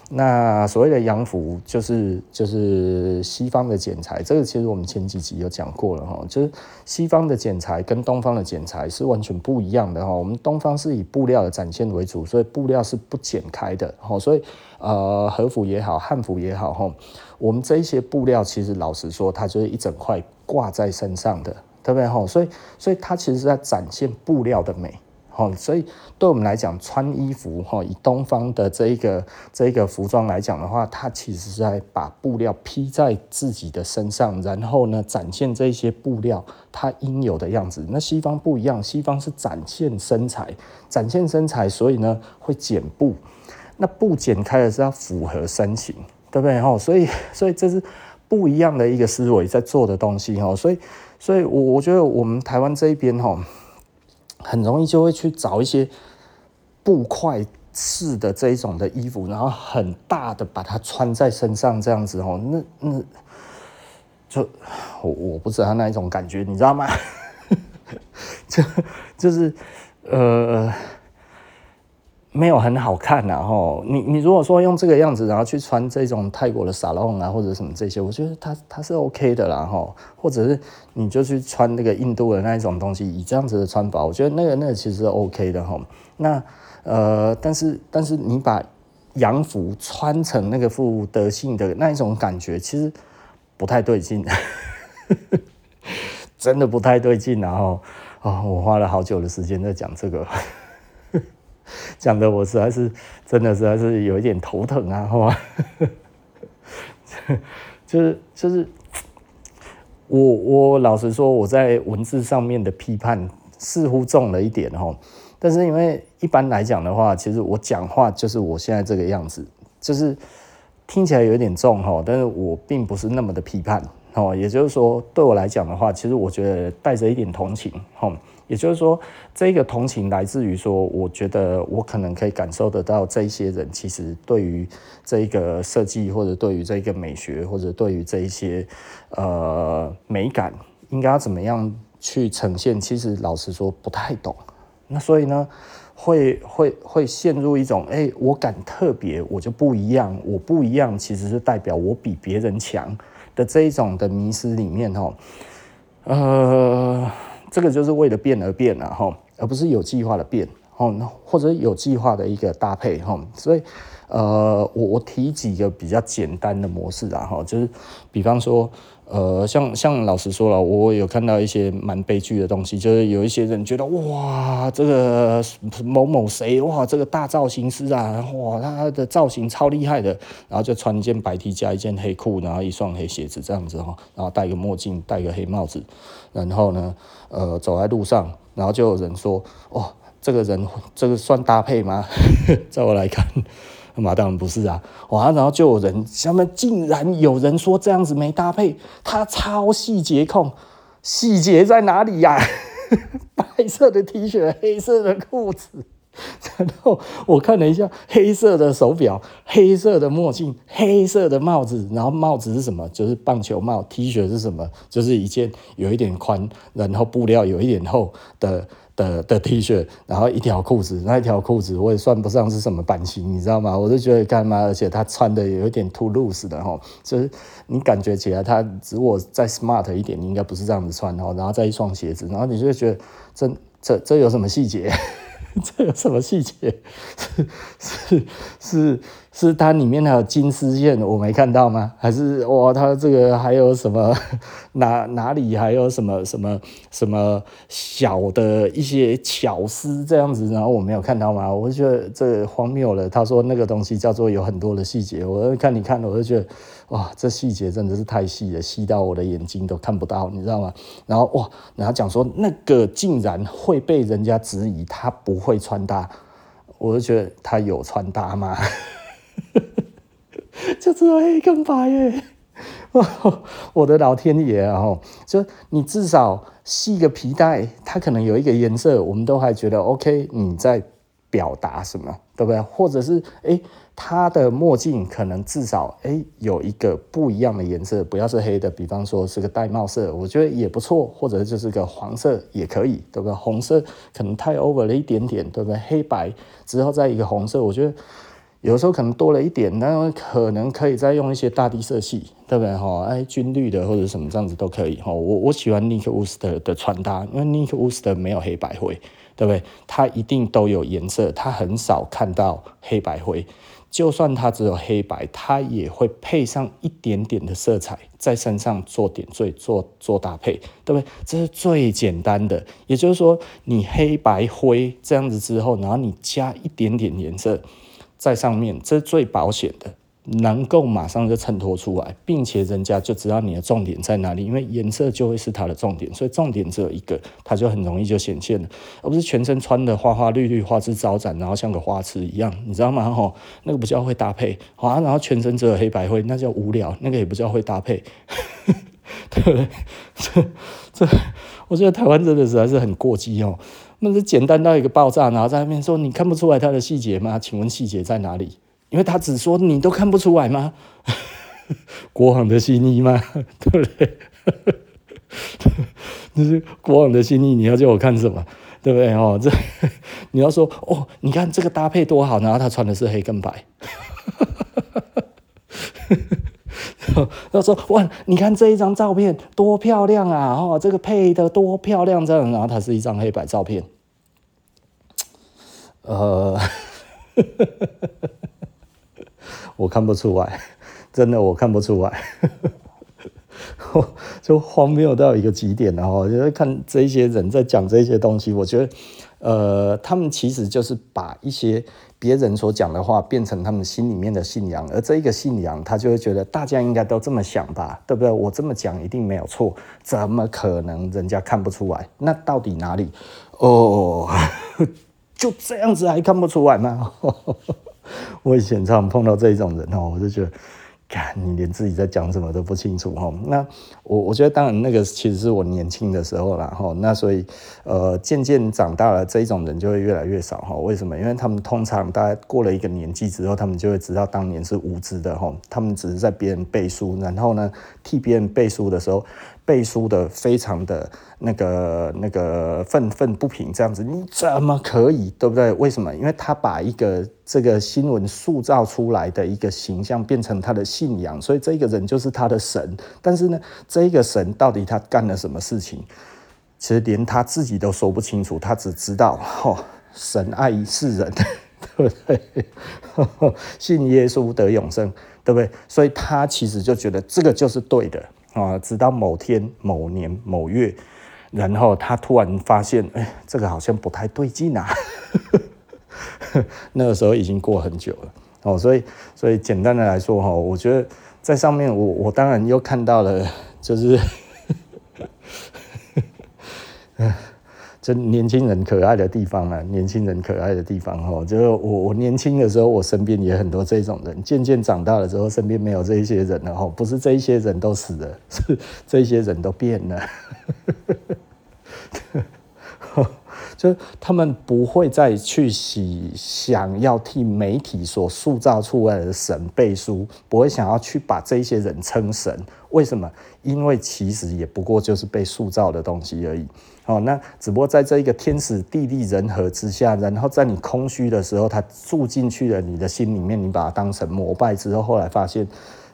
那所谓的洋服，就是就是西方的剪裁，这个其实我们前几集有讲过了哈，就是西方的剪裁跟东方的剪裁是完全不一样的哈。我们东方是以布料的展现为主，所以布料是不剪开的哈。所以呃，和服也好，汉服也好哈，我们这一些布料其实老实说，它就是一整块挂在身上的，对不对哈？所以所以它其实是在展现布料的美。哦，所以对我们来讲，穿衣服哈，以东方的这一个这一个服装来讲的话，它其实是在把布料披在自己的身上，然后呢，展现这些布料它应有的样子。那西方不一样，西方是展现身材，展现身材，所以呢会剪布。那布剪开的是要符合身形，对不对？所以所以这是不一样的一个思维在做的东西。所以所以我我觉得我们台湾这一边哈。很容易就会去找一些布块式的这一种的衣服，然后很大的把它穿在身上，这样子哦，那那就我我不知道那一种感觉，你知道吗？就就是呃。没有很好看呐，吼！你你如果说用这个样子，然后去穿这种泰国的沙龙啊，或者什么这些，我觉得它它是 OK 的啦，吼！或者是你就去穿那个印度的那一种东西，以这样子的穿法，我觉得那个那个其实 OK 的，吼。那呃，但是但是你把洋服穿成那个富德性的那一种感觉，其实不太对劲，真的不太对劲，然后啊，我花了好久的时间在讲这个。讲的我实在是真的实在是有一点头疼啊，好吧？就是就是我我老实说，我在文字上面的批判似乎重了一点哈，但是因为一般来讲的话，其实我讲话就是我现在这个样子，就是听起来有点重哈，但是我并不是那么的批判哦，也就是说，对我来讲的话，其实我觉得带着一点同情哈。也就是说，这个同情来自于说，我觉得我可能可以感受得到，这一些人其实对于这个设计，或者对于这个美学，或者对于这一些呃美感，应该要怎么样去呈现，其实老实说不太懂。那所以呢，会会会陷入一种，哎，我敢特别，我就不一样，我不一样，其实是代表我比别人强的这一种的迷失里面，哈，呃。这个就是为了变而变了哈，而不是有计划的变哦，或者有计划的一个搭配哈。所以，呃，我我提几个比较简单的模式啊哈，就是比方说，呃，像像老实说了，我有看到一些蛮悲剧的东西，就是有一些人觉得哇，这个某某谁哇，这个大造型师啊，哇，他的造型超厉害的，然后就穿一件白 T 加一件黑裤，然后一双黑鞋子这样子哈，然后戴个墨镜，戴个黑帽子，然后呢。呃，走在路上，然后就有人说：“哦，这个人这个算搭配吗？”在我来看，那当然不是啊！哇，然后就有人下面竟然有人说这样子没搭配，他超细节控，细节在哪里呀、白色的 T 恤，黑色的裤子。然后我看了一下，黑色的手表，黑色的墨镜，黑色的帽子。然后帽子是什么？就是棒球帽。T 恤是什么？就是一件有一点宽，然后布料有一点厚的的的 T 恤，然后一条裤子，那一条裤子我也算不上是什么版型，你知道吗？我就觉得干嘛，而且他穿的有一点 too loose 的哈，就是你感觉起来他如果再 smart 一点，你应该不是这样子穿哈，然后再一双鞋子，然后你就觉得这这这有什么细节？这有什么细节？是是是是，它里面还有金丝线，我没看到吗？还是哇，它这个还有什么？哪哪里还有什么什么什么小的一些巧思这样子？然后我没有看到吗？我就觉得这荒谬了。他说那个东西叫做有很多的细节，我看你看，我就觉得。哇，这细节真的是太细了，细到我的眼睛都看不到，你知道吗？然后哇，然后讲说那个竟然会被人家质疑他不会穿搭，我就觉得他有穿搭吗？就只有黑跟白耶！我的老天爷啊！就你至少系个皮带，它可能有一个颜色，我们都还觉得 OK，你在表达什么，对不对？或者是哎。它的墨镜可能至少诶有一个不一样的颜色，不要是黑的，比方说是个玳瑁色，我觉得也不错，或者就是个黄色也可以，对不对？红色可能太 over 了一点点，对不对？黑白之后再一个红色，我觉得有时候可能多了一点，那可能可以再用一些大地色系，对不对？哈，哎，军绿的或者什么这样子都可以哈。我我喜欢 Nick Wooster 的穿搭，因为 Nick Wooster 没有黑白灰，对不对？它一定都有颜色，它很少看到黑白灰。就算它只有黑白，它也会配上一点点的色彩在身上做点缀、做做搭配，对不对？这是最简单的。也就是说，你黑白灰这样子之后，然后你加一点点颜色在上面，这是最保险的。能够马上就衬托出来，并且人家就知道你的重点在哪里，因为颜色就会是它的重点，所以重点只有一个，它就很容易就显现了，而不是全身穿的花花绿绿、花枝招展，然后像个花痴一样，你知道吗？吼，那个不叫会搭配，好啊，然后全身只有黑白灰，那叫无聊，那个也不叫会搭配，对不对？这这，我觉得台湾真的实在是很过激哦，那是简单到一个爆炸，然后在那边说你看不出来它的细节吗？请问细节在哪里？因为他只说你都看不出来吗？国王的新衣吗？对不对？这是国王的新衣，你要叫我看什么？对不对？哦，这你要说哦，你看这个搭配多好，然后他穿的是黑跟白。他说哇，你看这一张照片多漂亮啊！哦，这个配的多漂亮，这样，然后它是一张黑白照片。呃。我看不出来，真的我看不出来，就荒谬到一个极点，然后就是看这些人在讲这些东西，我觉得，呃，他们其实就是把一些别人所讲的话变成他们心里面的信仰，而这一个信仰，他就会觉得大家应该都这么想吧，对不对？我这么讲一定没有错，怎么可能人家看不出来？那到底哪里？哦，就这样子还看不出来吗？我以前常碰到这一种人哦，我就觉得，你连自己在讲什么都不清楚哈。那我我觉得，当然那个其实是我年轻的时候啦哈。那所以呃，渐渐长大了，这一种人就会越来越少哈。为什么？因为他们通常大概过了一个年纪之后，他们就会知道当年是无知的哈。他们只是在别人背书，然后呢，替别人背书的时候。背书的非常的那个那个愤愤不平，这样子你怎么可以，对不对？为什么？因为他把一个这个新闻塑造出来的一个形象变成他的信仰，所以这个人就是他的神。但是呢，这个神到底他干了什么事情？其实连他自己都说不清楚，他只知道哦，神爱世人，对不对？信耶稣得永生，对不对？所以他其实就觉得这个就是对的。啊，直到某天某年某月，然后他突然发现，哎，这个好像不太对劲啊。那个时候已经过很久了哦，所以所以简单的来说哈，我觉得在上面我我当然又看到了，就是。就年轻人可爱的地方啊，年轻人可爱的地方哈，就是我我年轻的时候，我身边也很多这种人。渐渐长大了之后，身边没有这一些人了哈，不是这一些人都死了，是这些人都变了。就他们不会再去洗想要替媒体所塑造出来的神背书，不会想要去把这些人称神。为什么？因为其实也不过就是被塑造的东西而已。哦，那只不过在这一个天时地利人和之下，然后在你空虚的时候，他住进去了你的心里面，你把它当成膜拜之后，后来发现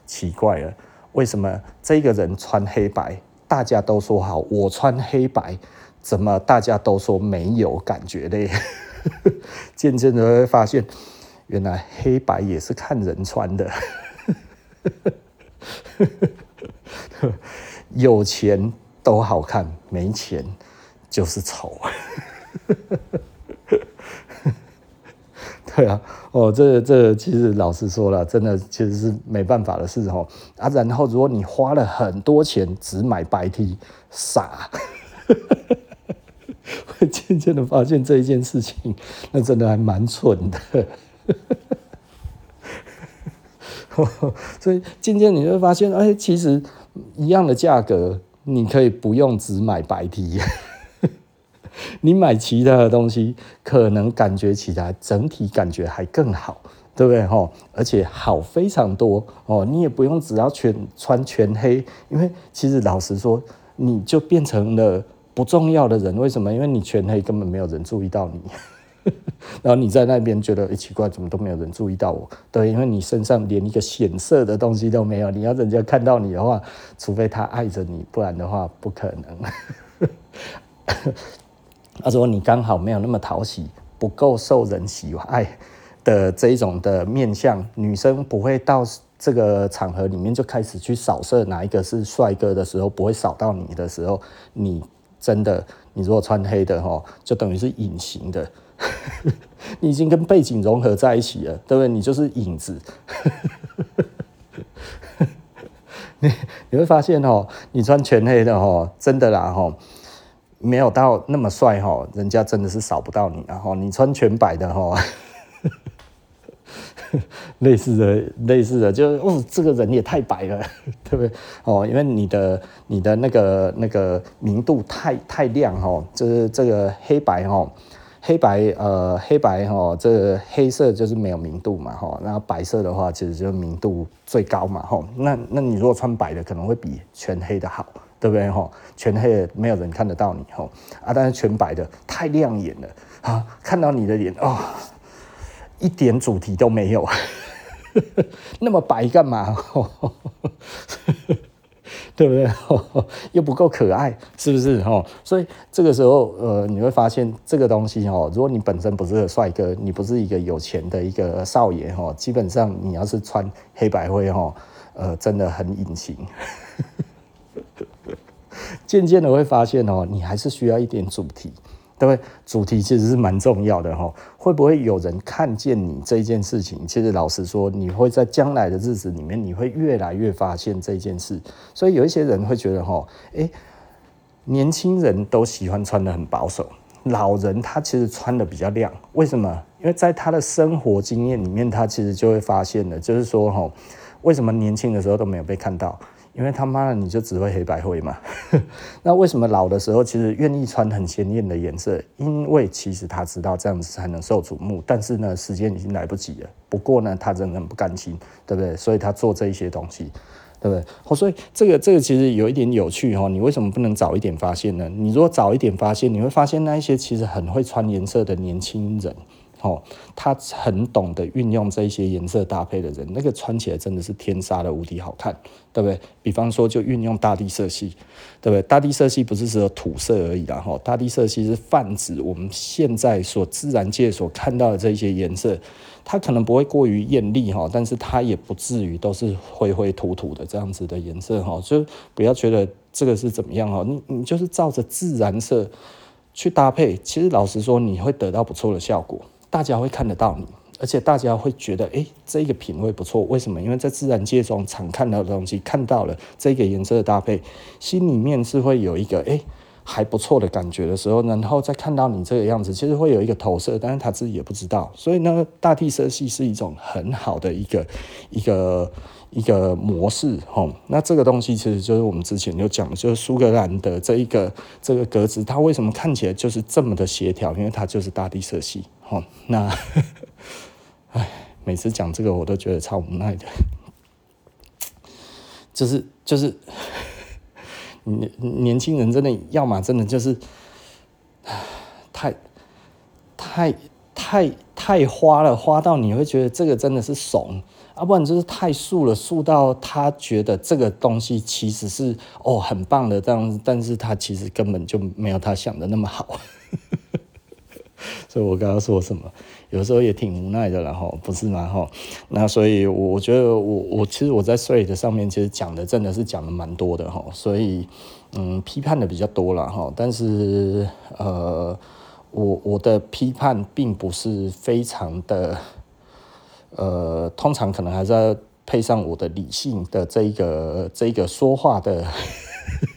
奇怪了，为什么这个人穿黑白，大家都说好，我穿黑白，怎么大家都说没有感觉嘞？渐渐的会发现，原来黑白也是看人穿的，有钱都好看，没钱。就是丑，对啊，哦，这这其实老实说了，真的其实是没办法的事哦。啊，然后如果你花了很多钱只买白 T，傻，会渐渐的发现这一件事情，那真的还蛮蠢的。所以渐渐你会发现，哎，其实一样的价格，你可以不用只买白 T。你买其他的东西，可能感觉起来整体感觉还更好，对不对吼？而且好非常多哦，你也不用只要全穿全黑，因为其实老实说，你就变成了不重要的人。为什么？因为你全黑根本没有人注意到你，然后你在那边觉得，奇怪，怎么都没有人注意到我？对，因为你身上连一个显色的东西都没有。你要人家看到你的话，除非他爱着你，不然的话不可能。他说：“你刚好没有那么讨喜，不够受人喜爱的这一种的面相，女生不会到这个场合里面就开始去扫射哪一个是帅哥的时候，不会扫到你的时候，你真的，你如果穿黑的齁，就等于是隐形的，你已经跟背景融合在一起了，对不对？你就是影子。你你会发现哦，你穿全黑的哦，真的啦哦。”没有到那么帅哈，人家真的是扫不到你，然后你穿全白的哈，类似的类似的，就是哦，这个人也太白了，对不对？哦，因为你的你的那个那个明度太太亮哈，就是这个黑白哈，黑白呃黑白哈，这个黑色就是没有明度嘛哈，然后白色的话其实就明度最高嘛哈，那那你如果穿白的可能会比全黑的好。对不对吼？全黑的没有人看得到你吼啊，但是全白的太亮眼了啊！看到你的脸哦，一点主题都没有，那么白干嘛？对不对？又不够可爱，是不是？所以这个时候呃，你会发现这个东西哦，如果你本身不是个帅哥，你不是一个有钱的一个少爷哈，基本上你要是穿黑白灰哈，呃，真的很隐形。渐渐的会发现哦，你还是需要一点主题，对不对？主题其实是蛮重要的哈。会不会有人看见你这件事情？其实老实说，你会在将来的日子里面，你会越来越发现这件事。所以有一些人会觉得哈，诶，年轻人都喜欢穿得很保守，老人他其实穿得比较亮。为什么？因为在他的生活经验里面，他其实就会发现了，就是说哈，为什么年轻的时候都没有被看到？因为他妈的你就只会黑白灰嘛，那为什么老的时候其实愿意穿很鲜艳的颜色？因为其实他知道这样子才能受瞩目，但是呢，时间已经来不及了。不过呢，他真的很不甘心，对不对？所以他做这一些东西，对不对？哦，所以这个这个其实有一点有趣哈。你为什么不能早一点发现呢？你如果早一点发现，你会发现那一些其实很会穿颜色的年轻人。哦，他很懂得运用这些颜色搭配的人，那个穿起来真的是天杀的无敌好看，对不对？比方说，就运用大地色系，对不对？大地色系不是只有土色而已啦，哈，大地色系是泛指我们现在所自然界所看到的这些颜色，它可能不会过于艳丽哈，但是它也不至于都是灰灰土土的这样子的颜色哈，就不要觉得这个是怎么样哈，你你就是照着自然色去搭配，其实老实说，你会得到不错的效果。大家会看得到你，而且大家会觉得，哎，这个品味不错。为什么？因为在自然界中常看到的东西，看到了这个颜色的搭配，心里面是会有一个，哎，还不错的感觉的时候，然后再看到你这个样子，其实会有一个投射，但是他自己也不知道。所以呢，大地色系是一种很好的一个一个一个模式，吼。那这个东西其实就是我们之前就讲，就是苏格兰的这一个这个格子，它为什么看起来就是这么的协调？因为它就是大地色系，吼。那，唉，每次讲这个我都觉得超无奈的，就是就是。年年轻人真的，要么真的就是，太太太太花了，花到你会觉得这个真的是怂，要不然就是太素了，素到他觉得这个东西其实是哦很棒的这样子，但是他其实根本就没有他想的那么好。所以我刚刚说什么？有时候也挺无奈的，然后不是吗？哈，那所以，我我觉得我我其实我在 Threads 上面其实讲的真的是讲的蛮多的哈，所以嗯，批判的比较多了哈，但是呃，我我的批判并不是非常的呃，通常可能还是要配上我的理性的这一个这一个说话的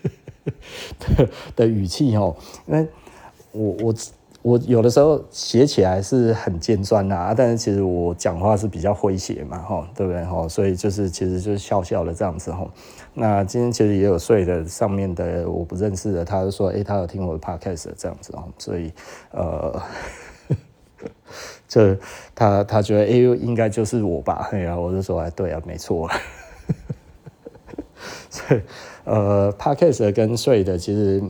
的的语气哦，因为我我。我有的时候写起来是很尖酸呐，但是其实我讲话是比较诙谐嘛，哈，对不对？哈，所以就是其实就是笑笑的这样子哈。那今天其实也有睡的上面的我不认识的，他就说，诶、欸，他有听我的 podcast 这样子哦，所以呃，这他他觉得，哎、欸，应该就是我吧？哎呀，我就说，哎，对啊，没错。所以呃，podcast 跟睡的，其实、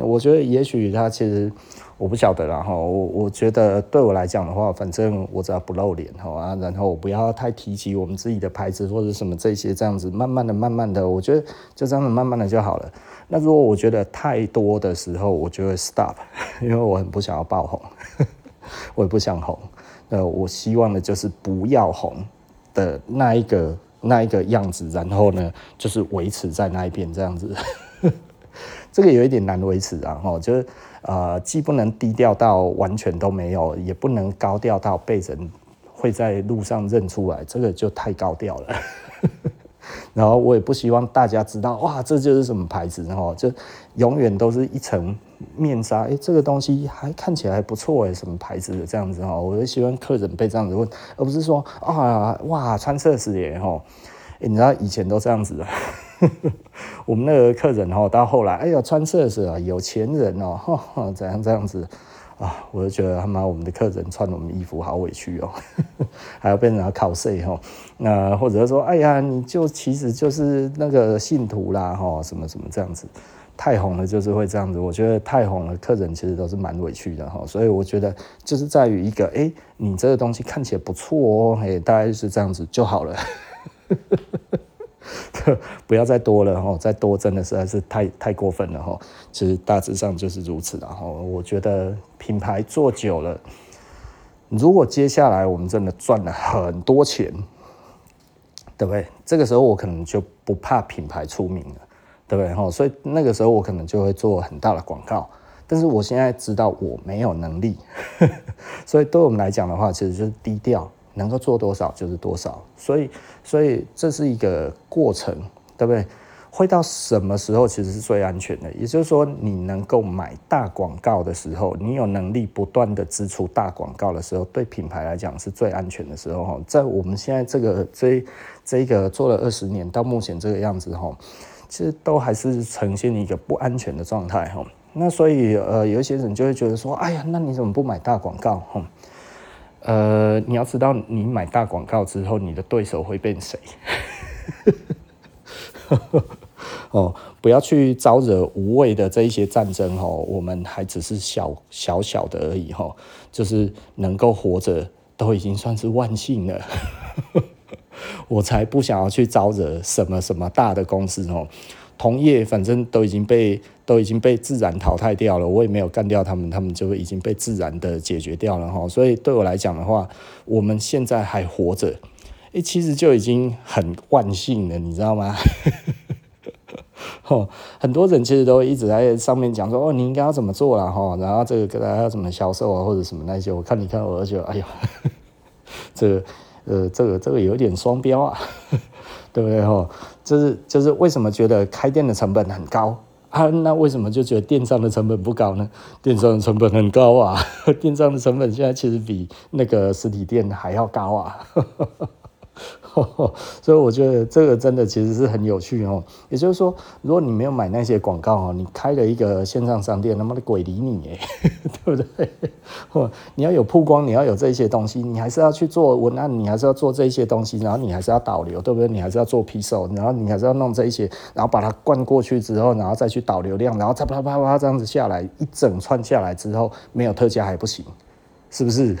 我觉得也许他其实。我不晓得啦哈，我我觉得对我来讲的话，反正我只要不露脸哈啊，然后我不要太提及我们自己的牌子或者什么这些这样子，慢慢的、慢慢的，我觉得就这样子慢慢的就好了。那如果我觉得太多的时候，我就会 stop，因为我很不想要爆红，我也不想红。呃，我希望的就是不要红的那一个那一个样子，然后呢，就是维持在那一边这样子。这个有一点难维持啊，哈，就是。呃，既不能低调到完全都没有，也不能高调到被人会在路上认出来，这个就太高调了。然后我也不希望大家知道，哇，这就是什么牌子，然后就永远都是一层面纱。哎，这个东西还看起来不错，哎，什么牌子的这样子哈？我就希望客人被这样子问，而不是说啊，哇，穿设施耶哈。你知道以前都这样子的。我们那个客人哦，到后来，哎呀，穿设施啊，有钱人哦，哈，怎样这样子啊？我就觉得他妈我们的客人穿我们衣服好委屈哦，还要被人家考税哈。那或者说，哎呀，你就其实就是那个信徒啦哈，什么什么这样子，太红了就是会这样子。我觉得太红了，客人其实都是蛮委屈的哈。所以我觉得就是在于一个，哎，你这个东西看起来不错哦，哎，大概是这样子就好了。不要再多了哈，再多真的实在是太太过分了哈。其实大致上就是如此的哈。我觉得品牌做久了，如果接下来我们真的赚了很多钱，对不对？这个时候我可能就不怕品牌出名了，对不对哈？所以那个时候我可能就会做很大的广告。但是我现在知道我没有能力，所以对我们来讲的话，其实就是低调。能够做多少就是多少，所以，所以这是一个过程，对不对？会到什么时候其实是最安全的？也就是说，你能够买大广告的时候，你有能力不断的支出大广告的时候，对品牌来讲是最安全的时候。哈，在我们现在这个这这个做了二十年到目前这个样子，哈，其实都还是呈现一个不安全的状态，哈。那所以，呃，有一些人就会觉得说，哎呀，那你怎么不买大广告？哈。呃，你要知道，你买大广告之后，你的对手会变谁？哦，不要去招惹无谓的这一些战争哦。我们还只是小小小的而已哦，就是能够活着都已经算是万幸了。我才不想要去招惹什么什么大的公司哦。同业反正都已经被都已经被自然淘汰掉了，我也没有干掉他们，他们就已经被自然的解决掉了哈。所以对我来讲的话，我们现在还活着，诶，其实就已经很万幸了，你知道吗？很多人其实都一直在上面讲说，哦，你应该要怎么做了哈，然后这个给大家要怎么销售啊，或者什么那些，我看你看我就觉得，哎呦，这个呃，这个这个有点双标啊。对不对？哈，就是就是为什么觉得开店的成本很高啊？那为什么就觉得电商的成本不高呢？电商的成本很高啊，电商的成本现在其实比那个实体店还要高啊。所以我觉得这个真的其实是很有趣哦。也就是说，如果你没有买那些广告哦，你开了一个线上商店，他妈的鬼理你哎，对不对？你要有曝光，你要有这些东西，你还是要去做文案，你还是要做这些东西，然后你还是要导流，对不对？你还是要做 P 售然后你还是要弄这些，然后把它灌过去之后，然后再去导流量，然后再啪啪啪这样子下来，一整串下来之后，没有特价还不行，是不是？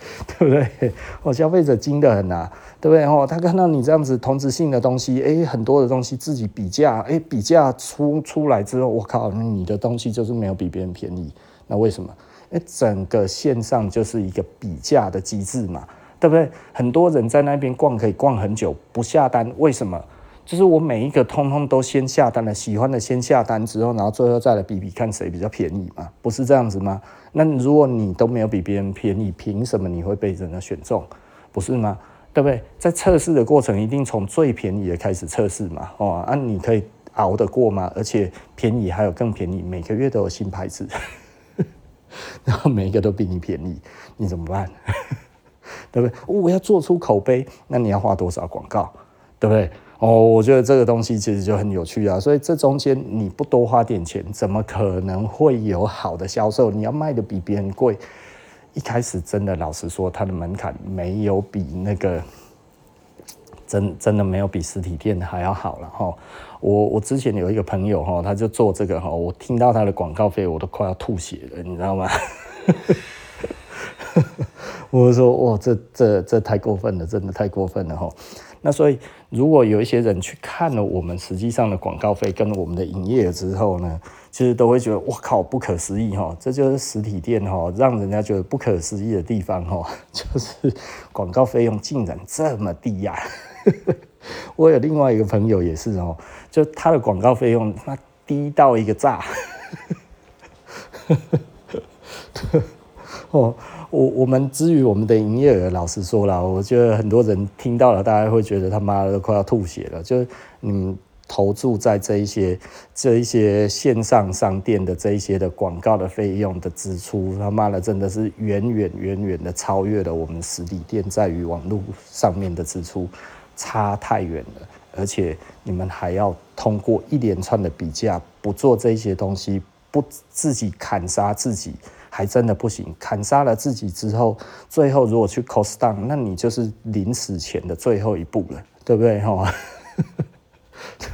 对不对？哦，消费者精得很呐、对不对？哦，他看到你这样子同质性的东西，诶，很多的东西自己比价，诶，比价出出来之后，我靠，你的东西就是没有比别人便宜。那为什么？诶，整个线上就是一个比价的机制嘛，对不对？很多人在那边逛可以逛很久不下单，为什么？就是我每一个通通都先下单了，喜欢的先下单之后，然后最后再来比比看谁比较便宜嘛，不是这样子吗？那如果你都没有比别人便宜，凭什么你会被人家选中？不是吗？对不对？在测试的过程，一定从最便宜的开始测试嘛。哦，啊，你可以熬得过吗？而且便宜还有更便宜，每个月都有新牌子，然后每一个都比你便宜，你怎么办？对不对？我要做出口碑，那你要花多少广告？对不对？哦，我觉得这个东西其实就很有趣啊，所以这中间你不多花点钱，怎么可能会有好的销售？你要卖的比别人贵，一开始真的老实说，它的门槛没有比那个真真的没有比实体店还要好了哈。我我之前有一个朋友哈，他就做这个哈，我听到他的广告费，我都快要吐血了，你知道吗？我说哇，这这这太过分了，真的太过分了哈。那所以，如果有一些人去看了我们实际上的广告费跟我们的营业之后呢，其实都会觉得哇靠，不可思议哈！这就是实体店哈，让人家觉得不可思议的地方哈，就是广告费用竟然这么低呀！我有另外一个朋友也是哦，就他的广告费用那低到一个炸，哦。我我们至于我们的营业额，老实说了，我觉得很多人听到了，大家会觉得他妈的快要吐血了。就是你投注在这一些这一些线上商店的这一些的广告的费用的支出，他妈的真的是远远远远的超越了我们实体店在于网络上面的支出，差太远了。而且你们还要通过一连串的比价，不做这些东西，不自己砍杀自己。还真的不行，砍杀了自己之后，最后如果去 cost down，那你就是临死前的最后一步了，对不对？哈，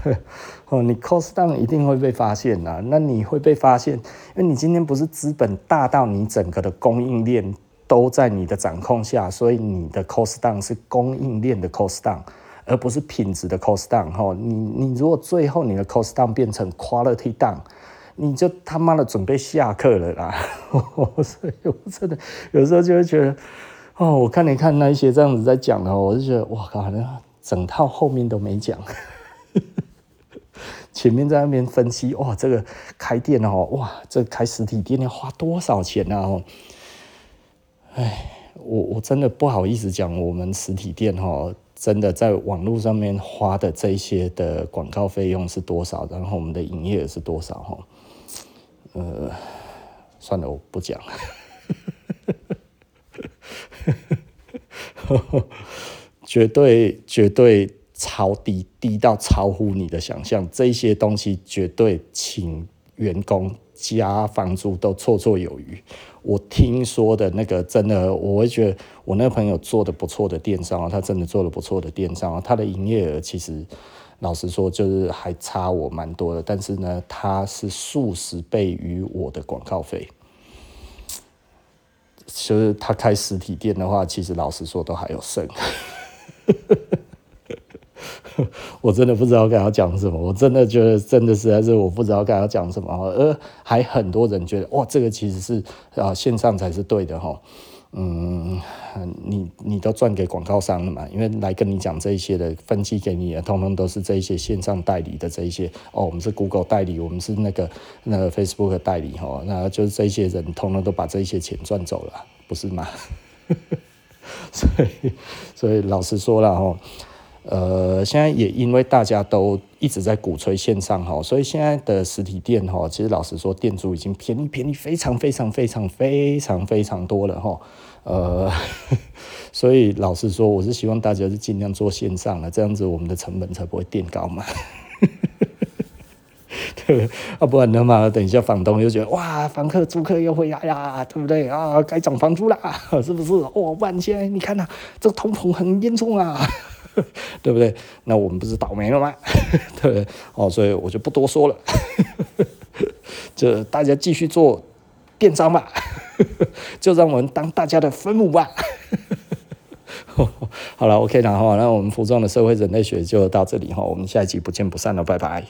对，哦，你 cost down 一定会被发现呐，那你会被发现，因为你今天不是资本大到你整个的供应链都在你的掌控下，所以你的 cost down 是供应链的 cost down，而不是品质的 cost down。哈，你你如果最后你的 cost down 变成 quality down。你就他妈的准备下课了啦！所以我真的有时候就会觉得，哦，我看你看那一些这样子在讲的，我就觉得哇靠，那整套后面都没讲，前面在那边分析哇，这个开店哦，哇，这开实体店要花多少钱啊？哦，哎，我我真的不好意思讲，我们实体店哈，真的在网络上面花的这些的广告费用是多少，然后我们的营业额是多少哈？呃，算了，我不讲了，绝对绝对超低，低到超乎你的想象。这些东西绝对请员工加房租都绰绰有余。我听说的那个真的，我会觉得我那个朋友做的不错的电商啊，他真的做了不错的电商啊，他的营业额其实。老实说，就是还差我蛮多的，但是呢，它是数十倍于我的广告费。就是他开实体店的话，其实老实说都还有剩。我真的不知道该要讲什么，我真的觉得真的实在是我不知道该要讲什么，而还很多人觉得哇，这个其实是啊线上才是对的哈。嗯，你你都赚给广告商了嘛？因为来跟你讲这一些的分析给你的，通通都是这一些线上代理的这一些哦。我们是 Google 代理，我们是那个那个 Facebook 代理哈，那就是这些人通通都把这一些钱赚走了，不是吗？所以所以老实说了哈，呃，现在也因为大家都一直在鼓吹线上哈，所以现在的实体店哈，其实老实说，店租已经便宜便宜非常非常非常非常非常多了哈。呃，所以老实说，我是希望大家是尽量做线上的，这样子我们的成本才不会垫高嘛。对，啊，不然的话，等一下房东又觉得哇，房客租客又回来呀，对不对啊？该涨房租啦，是不是？哦，不然现在你看呐、这个通膨很严重啊。对不对？那我们不是倒霉了吗？对 不对？哦，所以我就不多说了，就大家继续做电商吧，就让我们当大家的分母吧。好了，OK，然后那我们服装的社会人类学就到这里哈，我们下一集不见不散了，拜拜。